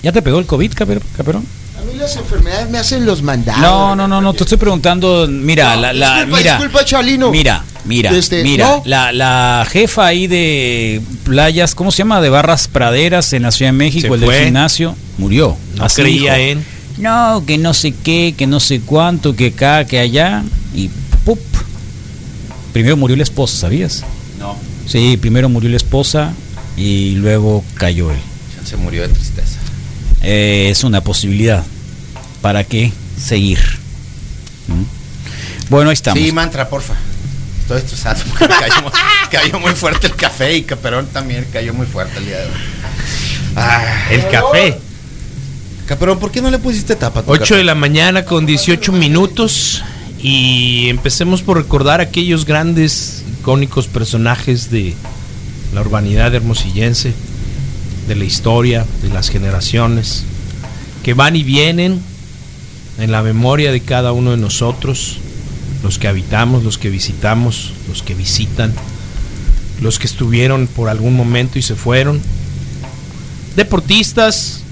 ¿Ya te pegó el COVID, caper- caperón? A mí las enfermedades me hacen los mandados. No, no, no, no, te estoy preguntando, mira, la, la, disculpa, mira, disculpa, Chalino. mira, mira, Este, mira, ¿no? la, la jefa ahí de playas, ¿cómo se llama? De Barras Praderas en la Ciudad de México, Se el del gimnasio, murió. No Así creía dijo. en. No, que no sé qué, que no sé cuánto, que acá, que allá, y ¡pup! Primero murió la esposa, ¿sabías? No, Sí, primero murió la esposa y luego cayó él. Se murió de tristeza. Eh, es una posibilidad. ¿Para qué seguir? ¿Mm? Bueno, ahí estamos. Sí, mantra, porfa. Estoy me cayó, muy- cayó muy fuerte el café y Caperón también cayó muy fuerte el día de hoy. Ah, El café. Caperón, ¿por qué no le pusiste tapa? a tu 8 café? de la mañana con 18 minutos. Y empecemos por recordar aquellos grandes, icónicos personajes de la urbanidad hermosillense, de la historia, de las generaciones, que van y vienen en la memoria de cada uno de nosotros, los que habitamos, los que visitamos, los que visitan, los que estuvieron por algún momento y se fueron, deportistas,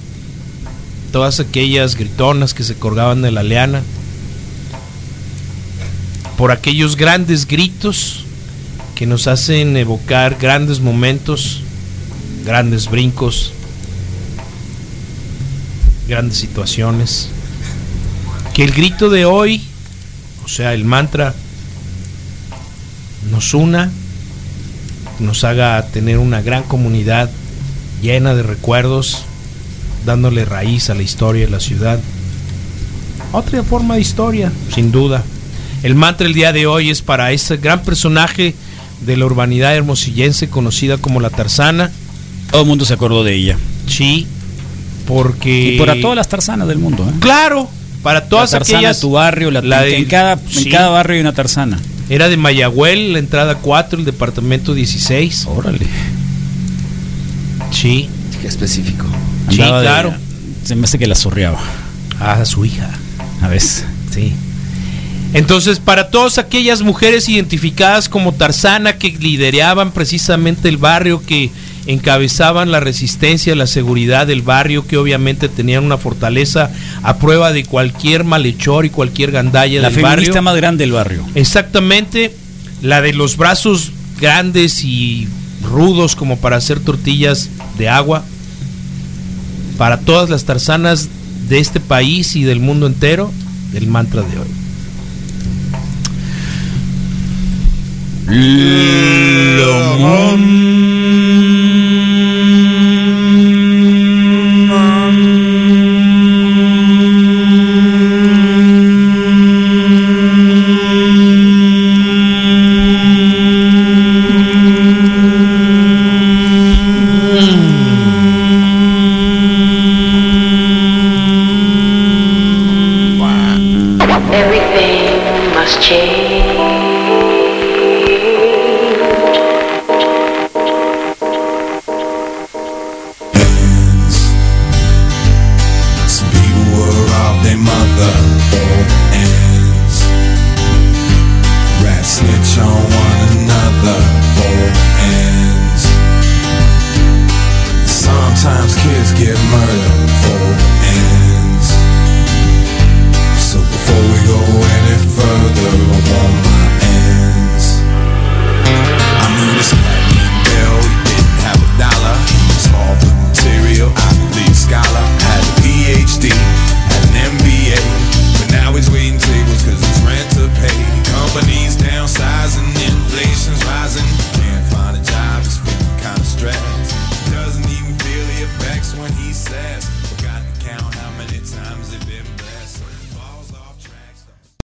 todas aquellas gritonas que se colgaban de la leana, por aquellos grandes gritos que nos hacen evocar grandes momentos, grandes brincos, grandes situaciones. Que el grito de hoy, o sea, el mantra, nos una, nos haga tener una gran comunidad llena de recuerdos, dándole raíz a la historia de la ciudad. Otra forma de historia, sin duda. El mantra el día de hoy es para ese gran personaje de la urbanidad hermosillense conocida como la Tarzana. Todo el mundo se acordó de ella. Sí, porque... Y para todas las tarzanas del mundo. ¿eh? Claro, para todas la tarzana aquellas... de tu barrio, la, la en, cada, sí. en cada barrio hay una tarzana. Era de Mayagüel, la entrada 4, el departamento 16. Órale. Sí. Qué específico. Sí, de- claro. se me hace que la zorreaba. A su hija. A veces. Sí. Entonces, para todas aquellas mujeres identificadas como Tarzana que lideraban precisamente el barrio, que encabezaban la resistencia, la seguridad del barrio, que obviamente tenían una fortaleza a prueba de cualquier malhechor y cualquier gandalla La del feminista barrio. más grande del barrio. Exactamente, la de los brazos grandes y rudos como para hacer tortillas de agua. Para todas las tarzanas de este país y del mundo entero, el mantra de hoy.